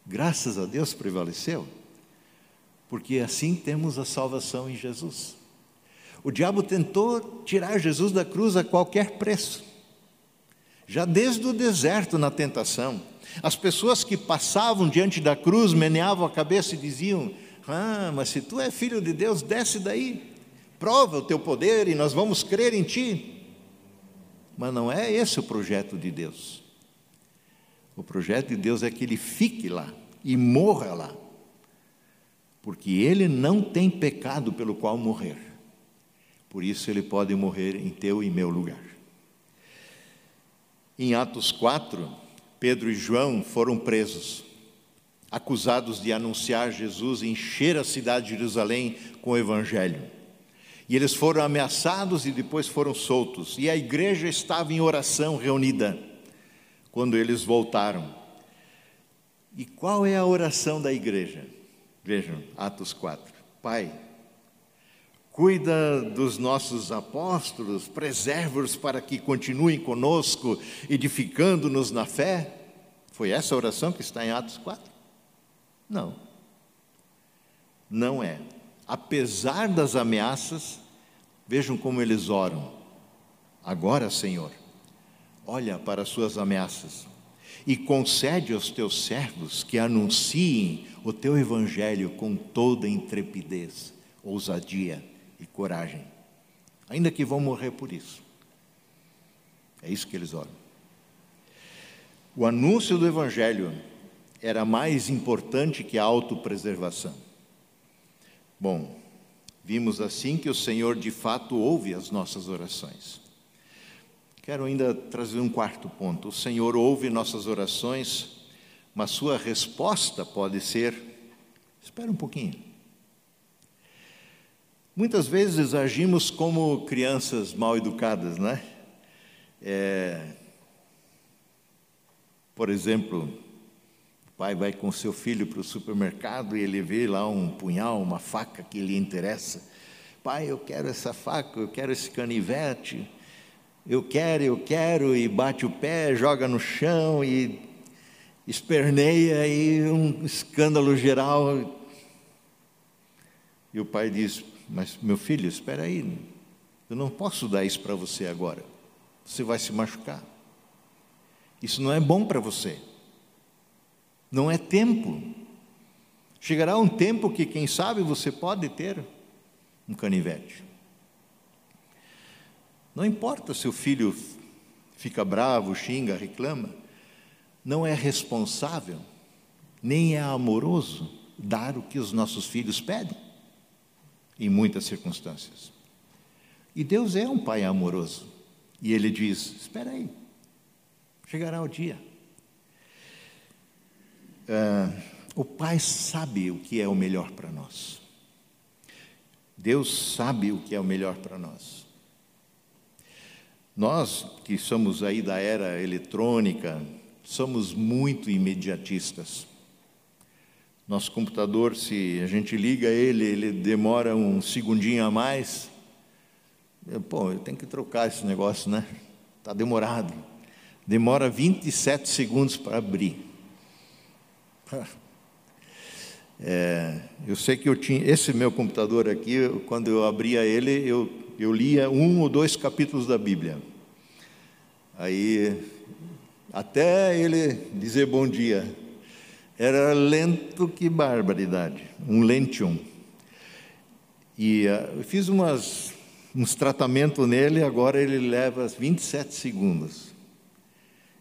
Graças a Deus prevaleceu, porque assim temos a salvação em Jesus. O diabo tentou tirar Jesus da cruz a qualquer preço. Já desde o deserto na tentação, as pessoas que passavam diante da cruz meneavam a cabeça e diziam: ah, mas se tu é filho de Deus, desce daí, prova o teu poder e nós vamos crer em ti. Mas não é esse o projeto de Deus. O projeto de Deus é que ele fique lá e morra lá, porque ele não tem pecado pelo qual morrer. Por isso ele pode morrer em teu e meu lugar. Em Atos 4, Pedro e João foram presos acusados de anunciar Jesus encher a cidade de Jerusalém com o Evangelho. E eles foram ameaçados e depois foram soltos. E a igreja estava em oração reunida quando eles voltaram. E qual é a oração da igreja? Vejam, Atos 4. Pai, cuida dos nossos apóstolos, preserva-os para que continuem conosco, edificando-nos na fé. Foi essa a oração que está em Atos 4? Não. Não é. Apesar das ameaças, vejam como eles oram. Agora, Senhor, olha para as suas ameaças e concede aos teus servos que anunciem o teu evangelho com toda intrepidez, ousadia e coragem, ainda que vão morrer por isso. É isso que eles oram. O anúncio do evangelho era mais importante que a autopreservação. Bom, vimos assim que o Senhor de fato ouve as nossas orações. Quero ainda trazer um quarto ponto. O Senhor ouve nossas orações, mas sua resposta pode ser: espera um pouquinho. Muitas vezes agimos como crianças mal educadas, né? É, por exemplo, pai vai com seu filho para o supermercado e ele vê lá um punhal, uma faca que lhe interessa. Pai, eu quero essa faca, eu quero esse canivete, eu quero, eu quero, e bate o pé, joga no chão e esperneia e um escândalo geral. E o pai diz: Mas meu filho, espera aí, eu não posso dar isso para você agora, você vai se machucar. Isso não é bom para você. Não é tempo. Chegará um tempo que, quem sabe, você pode ter um canivete. Não importa se o filho fica bravo, xinga, reclama, não é responsável, nem é amoroso dar o que os nossos filhos pedem, em muitas circunstâncias. E Deus é um pai amoroso, e ele diz: espera aí, Chegará o dia. Uh, o Pai sabe o que é o melhor para nós. Deus sabe o que é o melhor para nós. Nós que somos aí da era eletrônica, somos muito imediatistas. Nosso computador, se a gente liga ele, ele demora um segundinho a mais. Pô, eu tenho que trocar esse negócio, né? Está demorado demora 27 segundos para abrir. É, eu sei que eu tinha esse meu computador aqui, quando eu abria ele, eu, eu lia um ou dois capítulos da Bíblia. Aí, até ele dizer bom dia, era lento que barbaridade, um lentium. E uh, eu fiz umas, uns tratamentos nele, agora ele leva 27 segundos.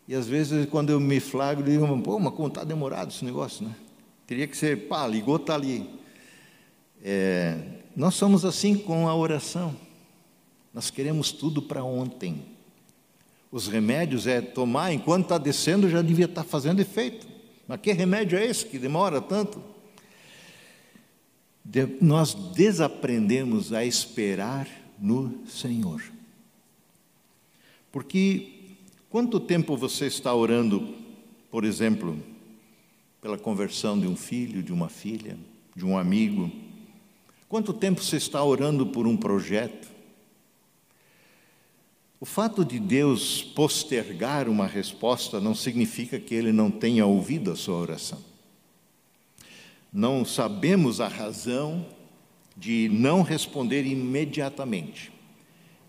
E às vezes, quando eu me flagro, eu digo, pô, mas como está demorado esse negócio, né? Teria que ser, pá, ligou, está ali. É, nós somos assim com a oração. Nós queremos tudo para ontem. Os remédios é tomar enquanto está descendo, já devia estar tá fazendo efeito. Mas que remédio é esse que demora tanto? De, nós desaprendemos a esperar no Senhor. Porque Quanto tempo você está orando, por exemplo, pela conversão de um filho, de uma filha, de um amigo? Quanto tempo você está orando por um projeto? O fato de Deus postergar uma resposta não significa que Ele não tenha ouvido a sua oração. Não sabemos a razão de não responder imediatamente,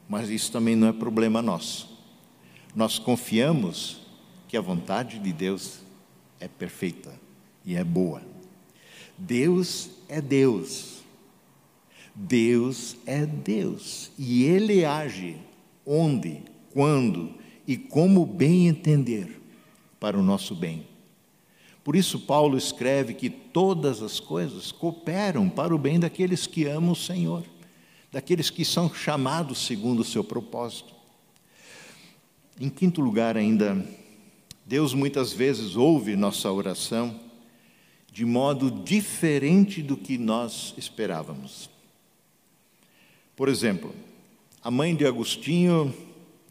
mas isso também não é problema nosso nós confiamos que a vontade de Deus é perfeita e é boa. Deus é Deus. Deus é Deus. E Ele age onde, quando e como bem entender para o nosso bem. Por isso, Paulo escreve que todas as coisas cooperam para o bem daqueles que amam o Senhor, daqueles que são chamados segundo o seu propósito. Em quinto lugar, ainda, Deus muitas vezes ouve nossa oração de modo diferente do que nós esperávamos. Por exemplo, a mãe de Agostinho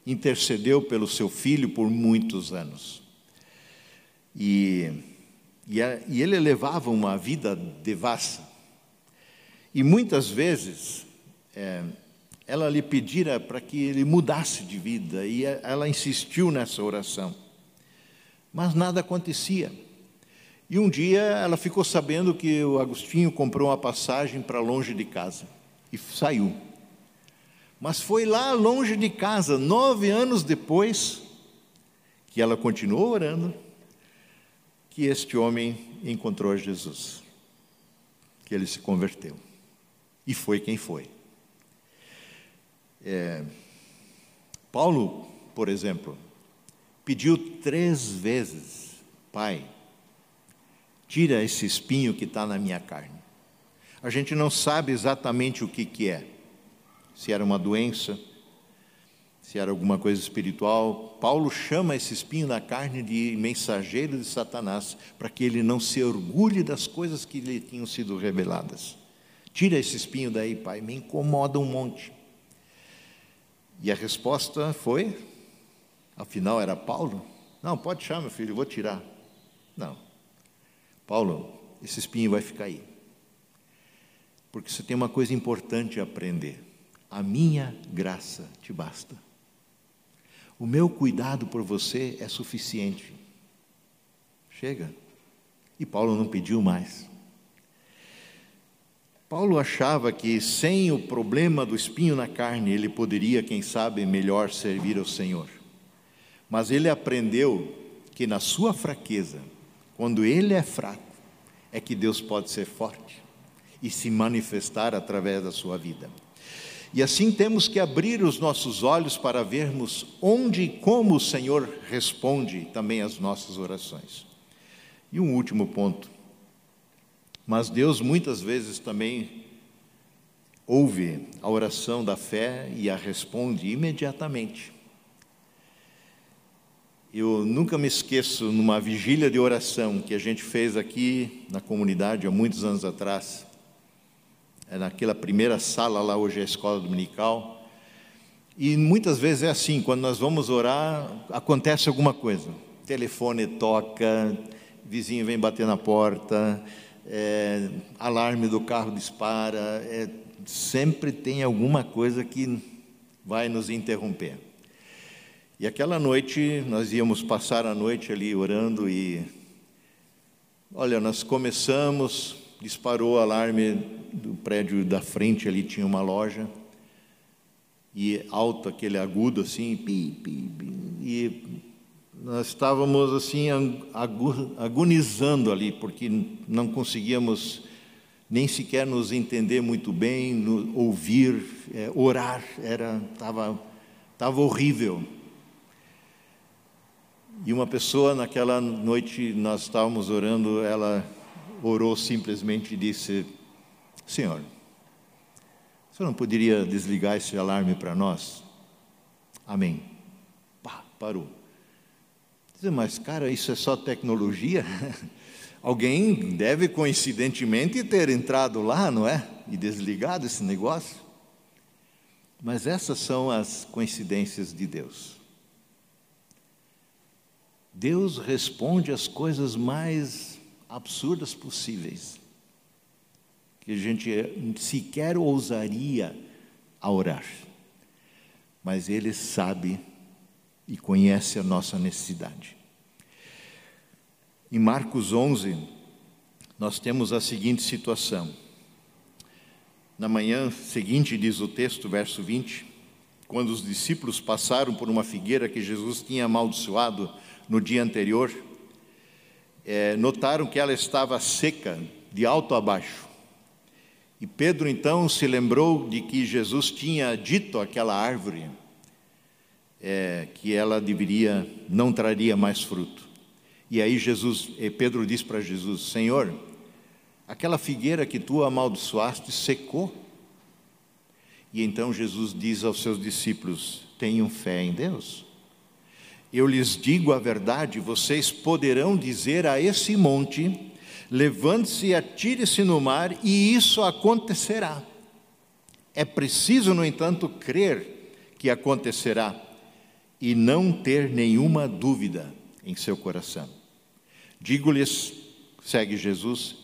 intercedeu pelo seu filho por muitos anos. E, e, a, e ele levava uma vida devassa. E muitas vezes, é, ela lhe pedira para que ele mudasse de vida e ela insistiu nessa oração. Mas nada acontecia. E um dia ela ficou sabendo que o Agostinho comprou uma passagem para longe de casa e saiu. Mas foi lá longe de casa, nove anos depois, que ela continuou orando, que este homem encontrou Jesus, que ele se converteu. E foi quem foi. É, Paulo, por exemplo, pediu três vezes: Pai, tira esse espinho que está na minha carne. A gente não sabe exatamente o que, que é, se era uma doença, se era alguma coisa espiritual. Paulo chama esse espinho na carne de mensageiro de Satanás, para que ele não se orgulhe das coisas que lhe tinham sido reveladas. Tira esse espinho daí, pai, me incomoda um monte. E a resposta foi: afinal era Paulo? Não, pode chamar, meu filho, eu vou tirar. Não. Paulo, esse espinho vai ficar aí. Porque você tem uma coisa importante a aprender. A minha graça te basta. O meu cuidado por você é suficiente. Chega. E Paulo não pediu mais. Paulo achava que sem o problema do espinho na carne ele poderia, quem sabe, melhor servir ao Senhor. Mas ele aprendeu que na sua fraqueza, quando ele é fraco, é que Deus pode ser forte e se manifestar através da sua vida. E assim temos que abrir os nossos olhos para vermos onde e como o Senhor responde também às nossas orações. E um último ponto. Mas Deus muitas vezes também ouve a oração da fé e a responde imediatamente. Eu nunca me esqueço numa vigília de oração que a gente fez aqui na comunidade há muitos anos atrás é naquela primeira sala lá, hoje é a escola dominical. E muitas vezes é assim, quando nós vamos orar, acontece alguma coisa. Telefone toca, vizinho vem bater na porta, é, alarme do carro dispara, é, sempre tem alguma coisa que vai nos interromper. E aquela noite, nós íamos passar a noite ali orando e, olha, nós começamos, disparou o alarme do prédio da frente ali tinha uma loja e alto aquele agudo assim pi, pi, pi, e nós estávamos assim agonizando ali porque não conseguíamos nem sequer nos entender muito bem, no, ouvir, é, orar era estava tava horrível. E uma pessoa naquela noite nós estávamos orando, ela orou simplesmente e disse: Senhor, senhor não poderia desligar esse alarme para nós? Amém. Pá, parou. Mas, cara, isso é só tecnologia? Alguém deve coincidentemente ter entrado lá, não é? E desligado esse negócio? Mas essas são as coincidências de Deus. Deus responde às coisas mais absurdas possíveis que a gente sequer ousaria a orar. Mas Ele sabe e conhece a nossa necessidade. Em Marcos 11, nós temos a seguinte situação. Na manhã seguinte, diz o texto, verso 20, quando os discípulos passaram por uma figueira que Jesus tinha amaldiçoado no dia anterior, é, notaram que ela estava seca de alto a baixo. E Pedro então se lembrou de que Jesus tinha dito àquela árvore é, que ela deveria, não traria mais fruto. E aí Jesus, Pedro diz para Jesus: Senhor, aquela figueira que tu amaldiçoaste secou. E então Jesus diz aos seus discípulos: Tenham fé em Deus. Eu lhes digo a verdade, vocês poderão dizer a esse monte: Levante-se e atire-se no mar, e isso acontecerá. É preciso, no entanto, crer que acontecerá e não ter nenhuma dúvida em seu coração. Digo-lhes, segue Jesus,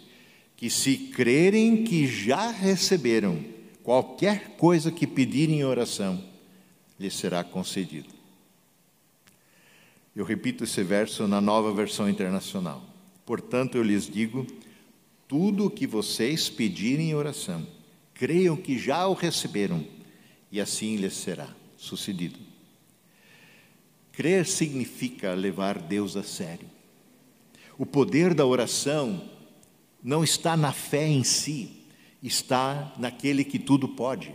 que se crerem que já receberam qualquer coisa que pedirem em oração, lhes será concedido. Eu repito esse verso na nova versão internacional. Portanto, eu lhes digo: tudo o que vocês pedirem em oração, creiam que já o receberam, e assim lhes será sucedido. Crer significa levar Deus a sério. O poder da oração não está na fé em si, está naquele que tudo pode.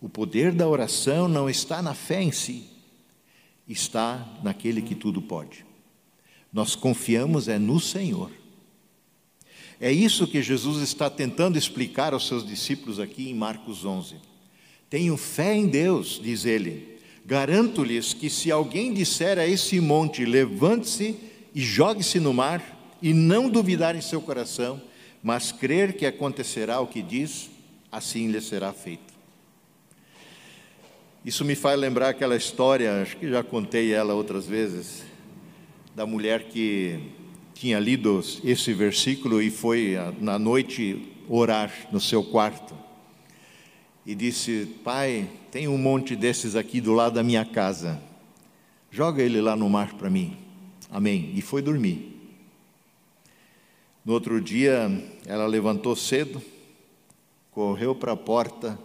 O poder da oração não está na fé em si, está naquele que tudo pode. Nós confiamos é no Senhor. É isso que Jesus está tentando explicar aos seus discípulos aqui em Marcos 11. Tenho fé em Deus, diz ele. Garanto-lhes que se alguém disser a esse monte, levante-se e jogue-se no mar, e não duvidar em seu coração, mas crer que acontecerá o que diz, assim lhe será feito. Isso me faz lembrar aquela história, acho que já contei ela outras vezes, da mulher que tinha lido esse versículo e foi na noite orar no seu quarto. E disse: Pai, tem um monte desses aqui do lado da minha casa. Joga ele lá no mar para mim. Amém. E foi dormir. No outro dia, ela levantou cedo, correu para a porta,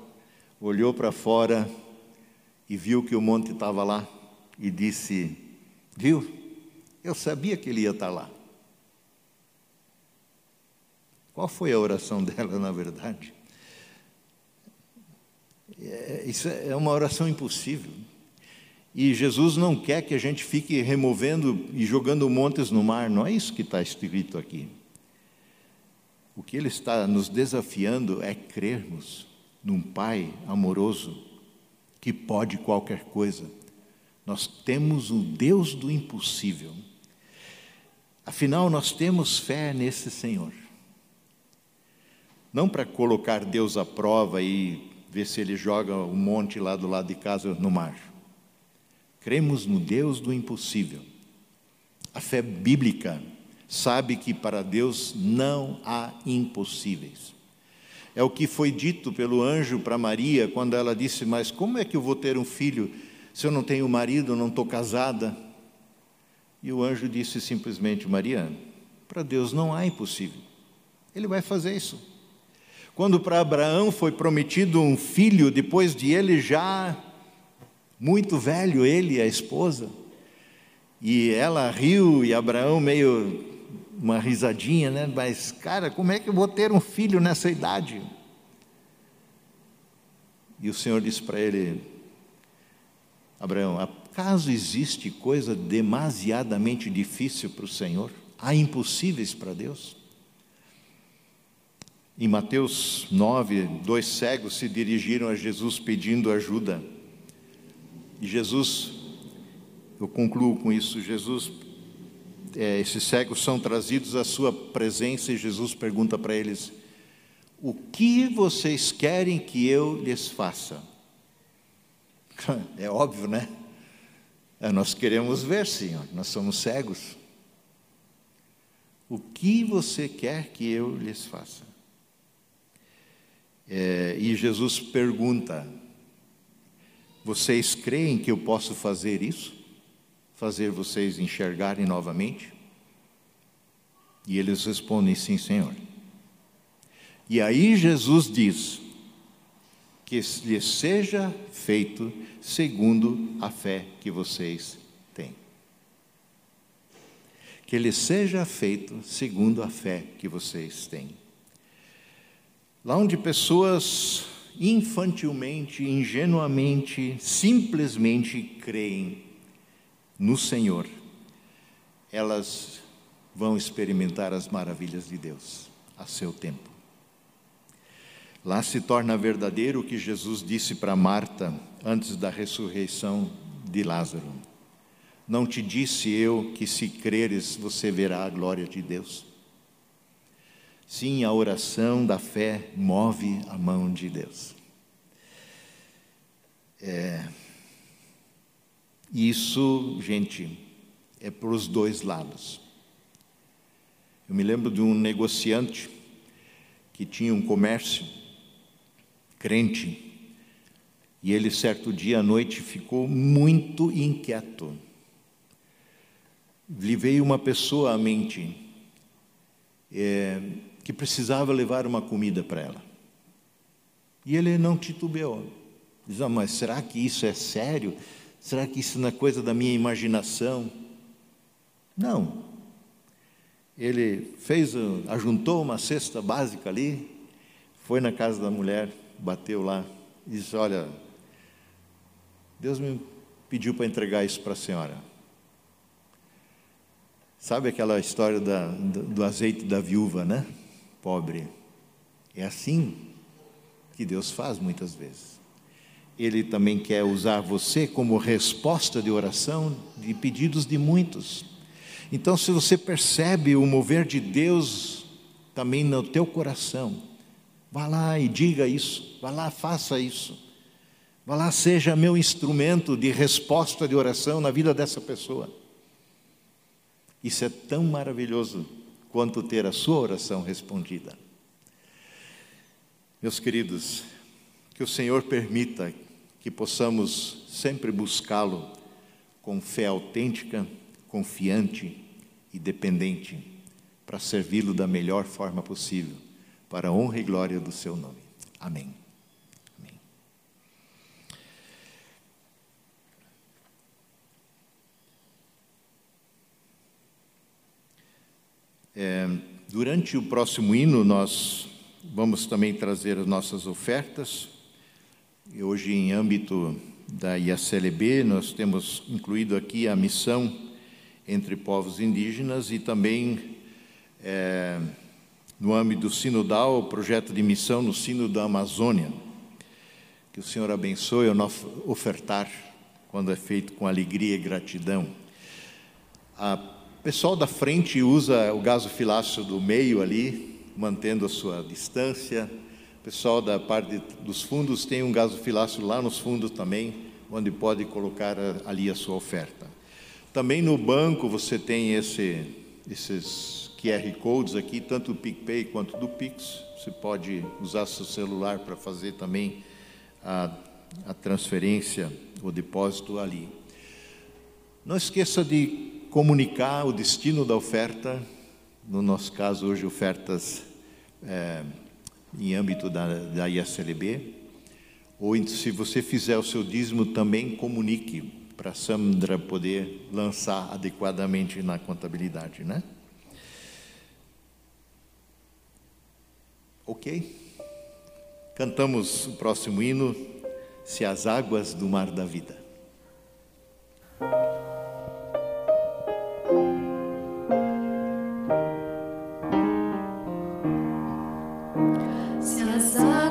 olhou para fora e viu que o monte estava lá e disse: Viu? Eu sabia que ele ia estar lá. Qual foi a oração dela, na verdade? É, isso é uma oração impossível. E Jesus não quer que a gente fique removendo e jogando montes no mar, não é isso que está escrito aqui. O que ele está nos desafiando é crermos num Pai amoroso que pode qualquer coisa. Nós temos o Deus do impossível. Afinal, nós temos fé nesse Senhor. Não para colocar Deus à prova e ver se ele joga um monte lá do lado de casa no mar. Cremos no Deus do impossível. A fé bíblica sabe que para Deus não há impossíveis. É o que foi dito pelo anjo para Maria quando ela disse: Mas como é que eu vou ter um filho se eu não tenho marido, não estou casada? E o anjo disse simplesmente: Maria, para Deus não há impossível. Ele vai fazer isso. Quando para Abraão foi prometido um filho, depois de ele já muito velho, ele e a esposa, e ela riu e Abraão meio uma risadinha, né? Mas, cara, como é que eu vou ter um filho nessa idade? E o Senhor disse para ele: Abraão, acaso existe coisa demasiadamente difícil para o Senhor? Há impossíveis para Deus? Em Mateus 9, dois cegos se dirigiram a Jesus pedindo ajuda. E Jesus, eu concluo com isso, Jesus, é, esses cegos são trazidos à sua presença e Jesus pergunta para eles: O que vocês querem que eu lhes faça? É óbvio, né? É, nós queremos ver, Senhor, nós somos cegos. O que você quer que eu lhes faça? É, e Jesus pergunta: Vocês creem que eu posso fazer isso? Fazer vocês enxergarem novamente? E eles respondem: Sim, Senhor. E aí Jesus diz: Que lhes seja feito segundo a fé que vocês têm. Que lhes seja feito segundo a fé que vocês têm. Lá onde pessoas infantilmente, ingenuamente, simplesmente creem no Senhor, elas vão experimentar as maravilhas de Deus a seu tempo. Lá se torna verdadeiro o que Jesus disse para Marta antes da ressurreição de Lázaro. Não te disse eu que se creres você verá a glória de Deus? Sim, a oração da fé move a mão de Deus. É, isso, gente, é para os dois lados. Eu me lembro de um negociante que tinha um comércio crente e ele certo dia à noite ficou muito inquieto. Lhe veio uma pessoa à mente é, que precisava levar uma comida para ela. E ele não titubeou. Diz, ah, mas será que isso é sério? Será que isso não é coisa da minha imaginação? Não, Ele fez, ajuntou uma cesta básica ali, foi na casa da mulher, bateu lá disse: Olha, Deus me pediu para entregar isso para a senhora. Sabe aquela história da- do, do azeite da viúva, né? Pobre. É assim que Deus faz muitas vezes. Ele também quer usar você como resposta de oração de pedidos de muitos. Então, se você percebe o mover de Deus também no teu coração, vá lá e diga isso, vá lá, faça isso. Vá lá, seja meu instrumento de resposta de oração na vida dessa pessoa. Isso é tão maravilhoso quanto ter a sua oração respondida. Meus queridos, que o Senhor permita que possamos sempre buscá-lo com fé autêntica, confiante e dependente, para servi-lo da melhor forma possível, para a honra e glória do seu nome. Amém. É, durante o próximo hino, nós vamos também trazer as nossas ofertas. E hoje, em âmbito da IACLB, nós temos incluído aqui a missão entre povos indígenas e também, é, no âmbito sinodal, o projeto de missão no Sino da Amazônia. Que o Senhor abençoe o nosso ofertar, quando é feito com alegria e gratidão. A pessoal da frente usa o gasofilácio do meio ali, mantendo a sua distância. O pessoal da parte dos fundos tem um gasofilácio lá nos fundos também, onde pode colocar ali a sua oferta. Também no banco você tem esse, esses QR Codes aqui, tanto do PicPay quanto do Pix. Você pode usar seu celular para fazer também a, a transferência, o depósito ali. Não esqueça de comunicar o destino da oferta, no nosso caso hoje ofertas eh, em âmbito da, da ISLB, ou se você fizer o seu dízimo também comunique para a Sandra poder lançar adequadamente na contabilidade, né? Ok? Cantamos o próximo hino, Se as águas do mar da vida. Se as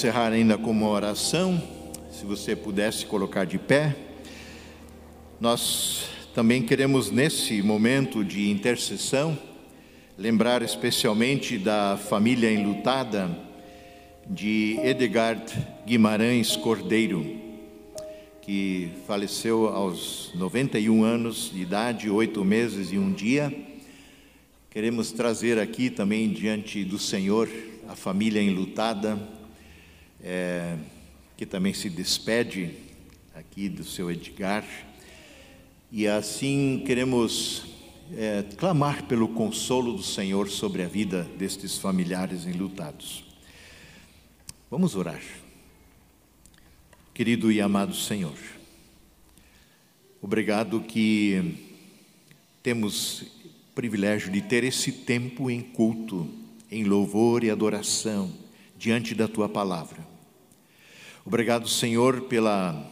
encerrar ainda com uma oração. Se você pudesse colocar de pé. Nós também queremos, nesse momento de intercessão, lembrar especialmente da família enlutada de Edgard Guimarães Cordeiro, que faleceu aos 91 anos de idade, oito meses e um dia. Queremos trazer aqui também diante do Senhor a família enlutada, é, que também se despede aqui do seu Edgar. E assim queremos é, clamar pelo consolo do Senhor sobre a vida destes familiares enlutados. Vamos orar. Querido e amado Senhor, obrigado que temos o privilégio de ter esse tempo em culto, em louvor e adoração diante da tua palavra. Obrigado, Senhor, pela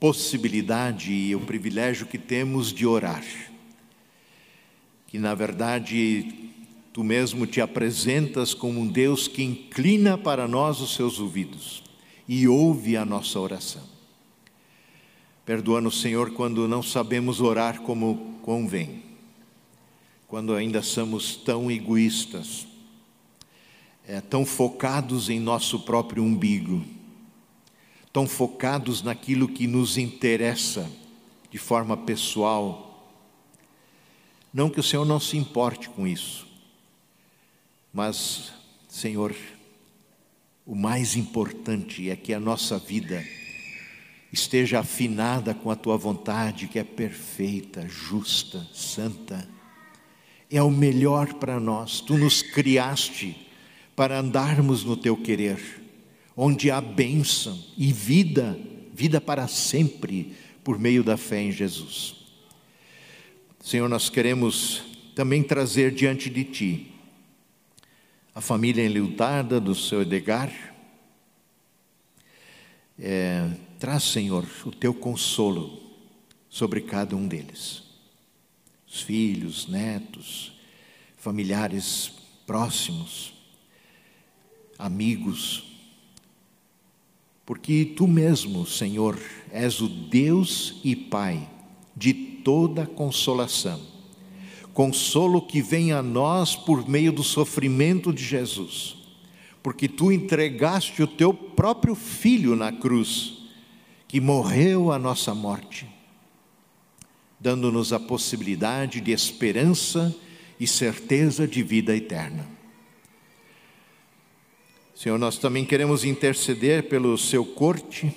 possibilidade e o privilégio que temos de orar. Que na verdade tu mesmo te apresentas como um Deus que inclina para nós os seus ouvidos e ouve a nossa oração. Perdoa-nos, Senhor, quando não sabemos orar como convém, quando ainda somos tão egoístas, é, tão focados em nosso próprio umbigo tão focados naquilo que nos interessa de forma pessoal. Não que o Senhor não se importe com isso, mas, Senhor, o mais importante é que a nossa vida esteja afinada com a tua vontade, que é perfeita, justa, santa. É o melhor para nós. Tu nos criaste para andarmos no teu querer onde há bênção e vida, vida para sempre, por meio da fé em Jesus. Senhor, nós queremos também trazer diante de Ti a família enlutada do seu Edgar. É, traz, Senhor, o Teu consolo sobre cada um deles. Os filhos, netos, familiares próximos, amigos, porque tu mesmo, Senhor, és o Deus e Pai de toda consolação. Consolo que vem a nós por meio do sofrimento de Jesus, porque tu entregaste o teu próprio filho na cruz, que morreu a nossa morte, dando-nos a possibilidade de esperança e certeza de vida eterna. Senhor, nós também queremos interceder pelo seu corte,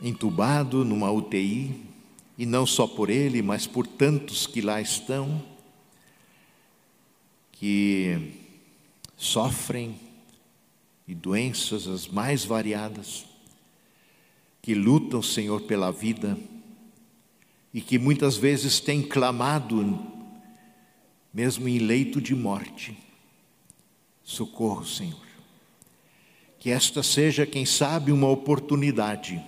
entubado numa UTI, e não só por ele, mas por tantos que lá estão, que sofrem de doenças as mais variadas, que lutam, Senhor, pela vida e que muitas vezes têm clamado, mesmo em leito de morte, socorro, Senhor. Que esta seja, quem sabe, uma oportunidade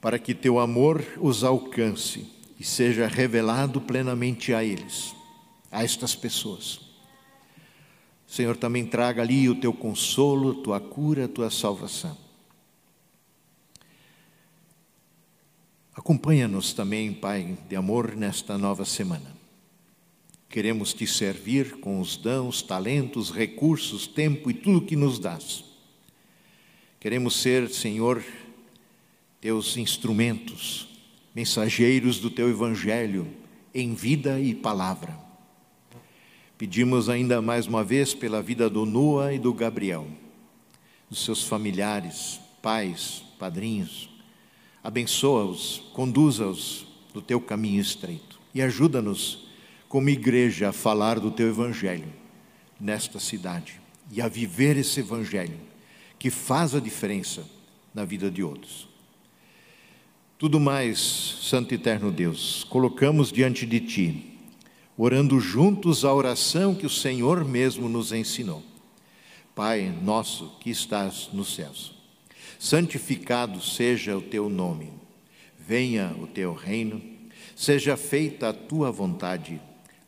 para que teu amor os alcance e seja revelado plenamente a eles, a estas pessoas. Senhor, também traga ali o teu consolo, tua cura, tua salvação. Acompanha-nos também, Pai de amor, nesta nova semana. Queremos te servir com os dons, talentos, recursos, tempo e tudo que nos dás. Queremos ser, Senhor, teus instrumentos, mensageiros do teu evangelho em vida e palavra. Pedimos ainda mais uma vez pela vida do Noah e do Gabriel, dos seus familiares, pais, padrinhos. Abençoa-os, conduza-os no teu caminho estreito e ajuda-nos, como igreja, a falar do teu evangelho nesta cidade e a viver esse evangelho que faz a diferença na vida de outros. Tudo mais, Santo e Eterno Deus, colocamos diante de Ti orando juntos a oração que o Senhor mesmo nos ensinou. Pai nosso que estás nos céus, santificado seja o teu nome, venha o teu reino, seja feita a tua vontade,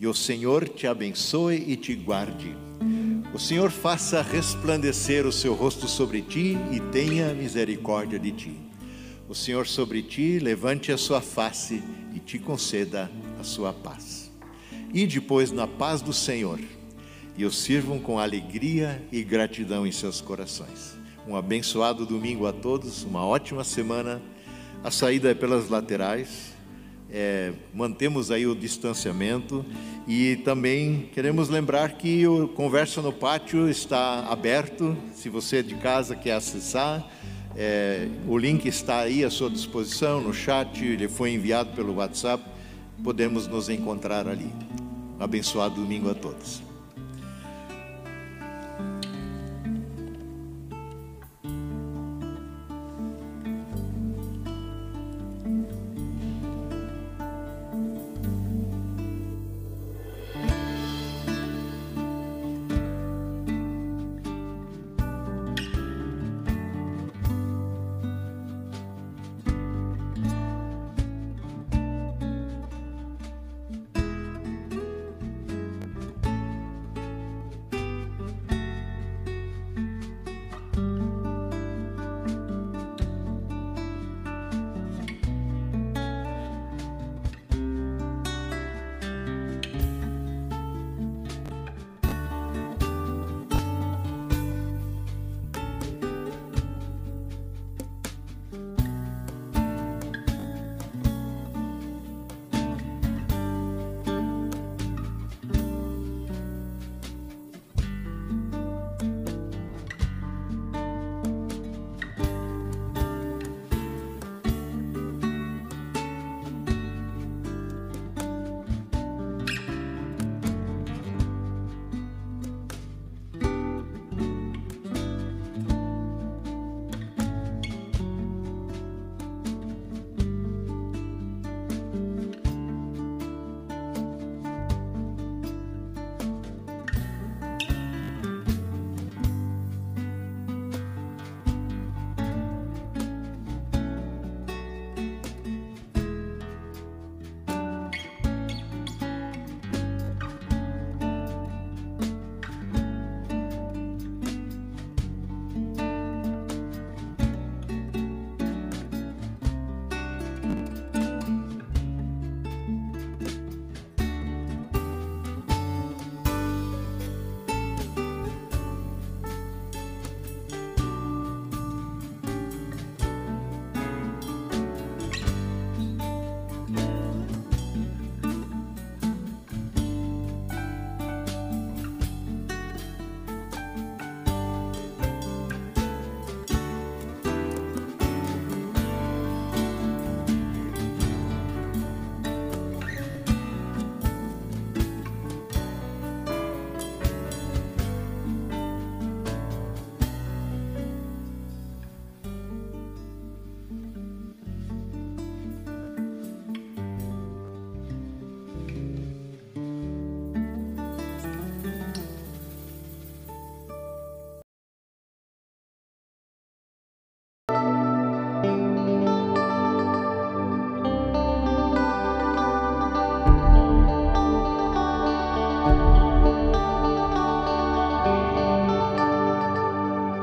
E o Senhor te abençoe e te guarde. O Senhor faça resplandecer o seu rosto sobre ti e tenha misericórdia de ti. O Senhor sobre ti levante a sua face e te conceda a sua paz. E depois, na paz do Senhor, e o sirvam com alegria e gratidão em seus corações. Um abençoado domingo a todos, uma ótima semana. A saída é pelas laterais, é, mantemos aí o distanciamento e também queremos lembrar que o Conversa no Pátio está aberto. Se você é de casa quer acessar, é, o link está aí à sua disposição no chat, ele foi enviado pelo WhatsApp. Podemos nos encontrar ali. Um abençoado domingo a todos.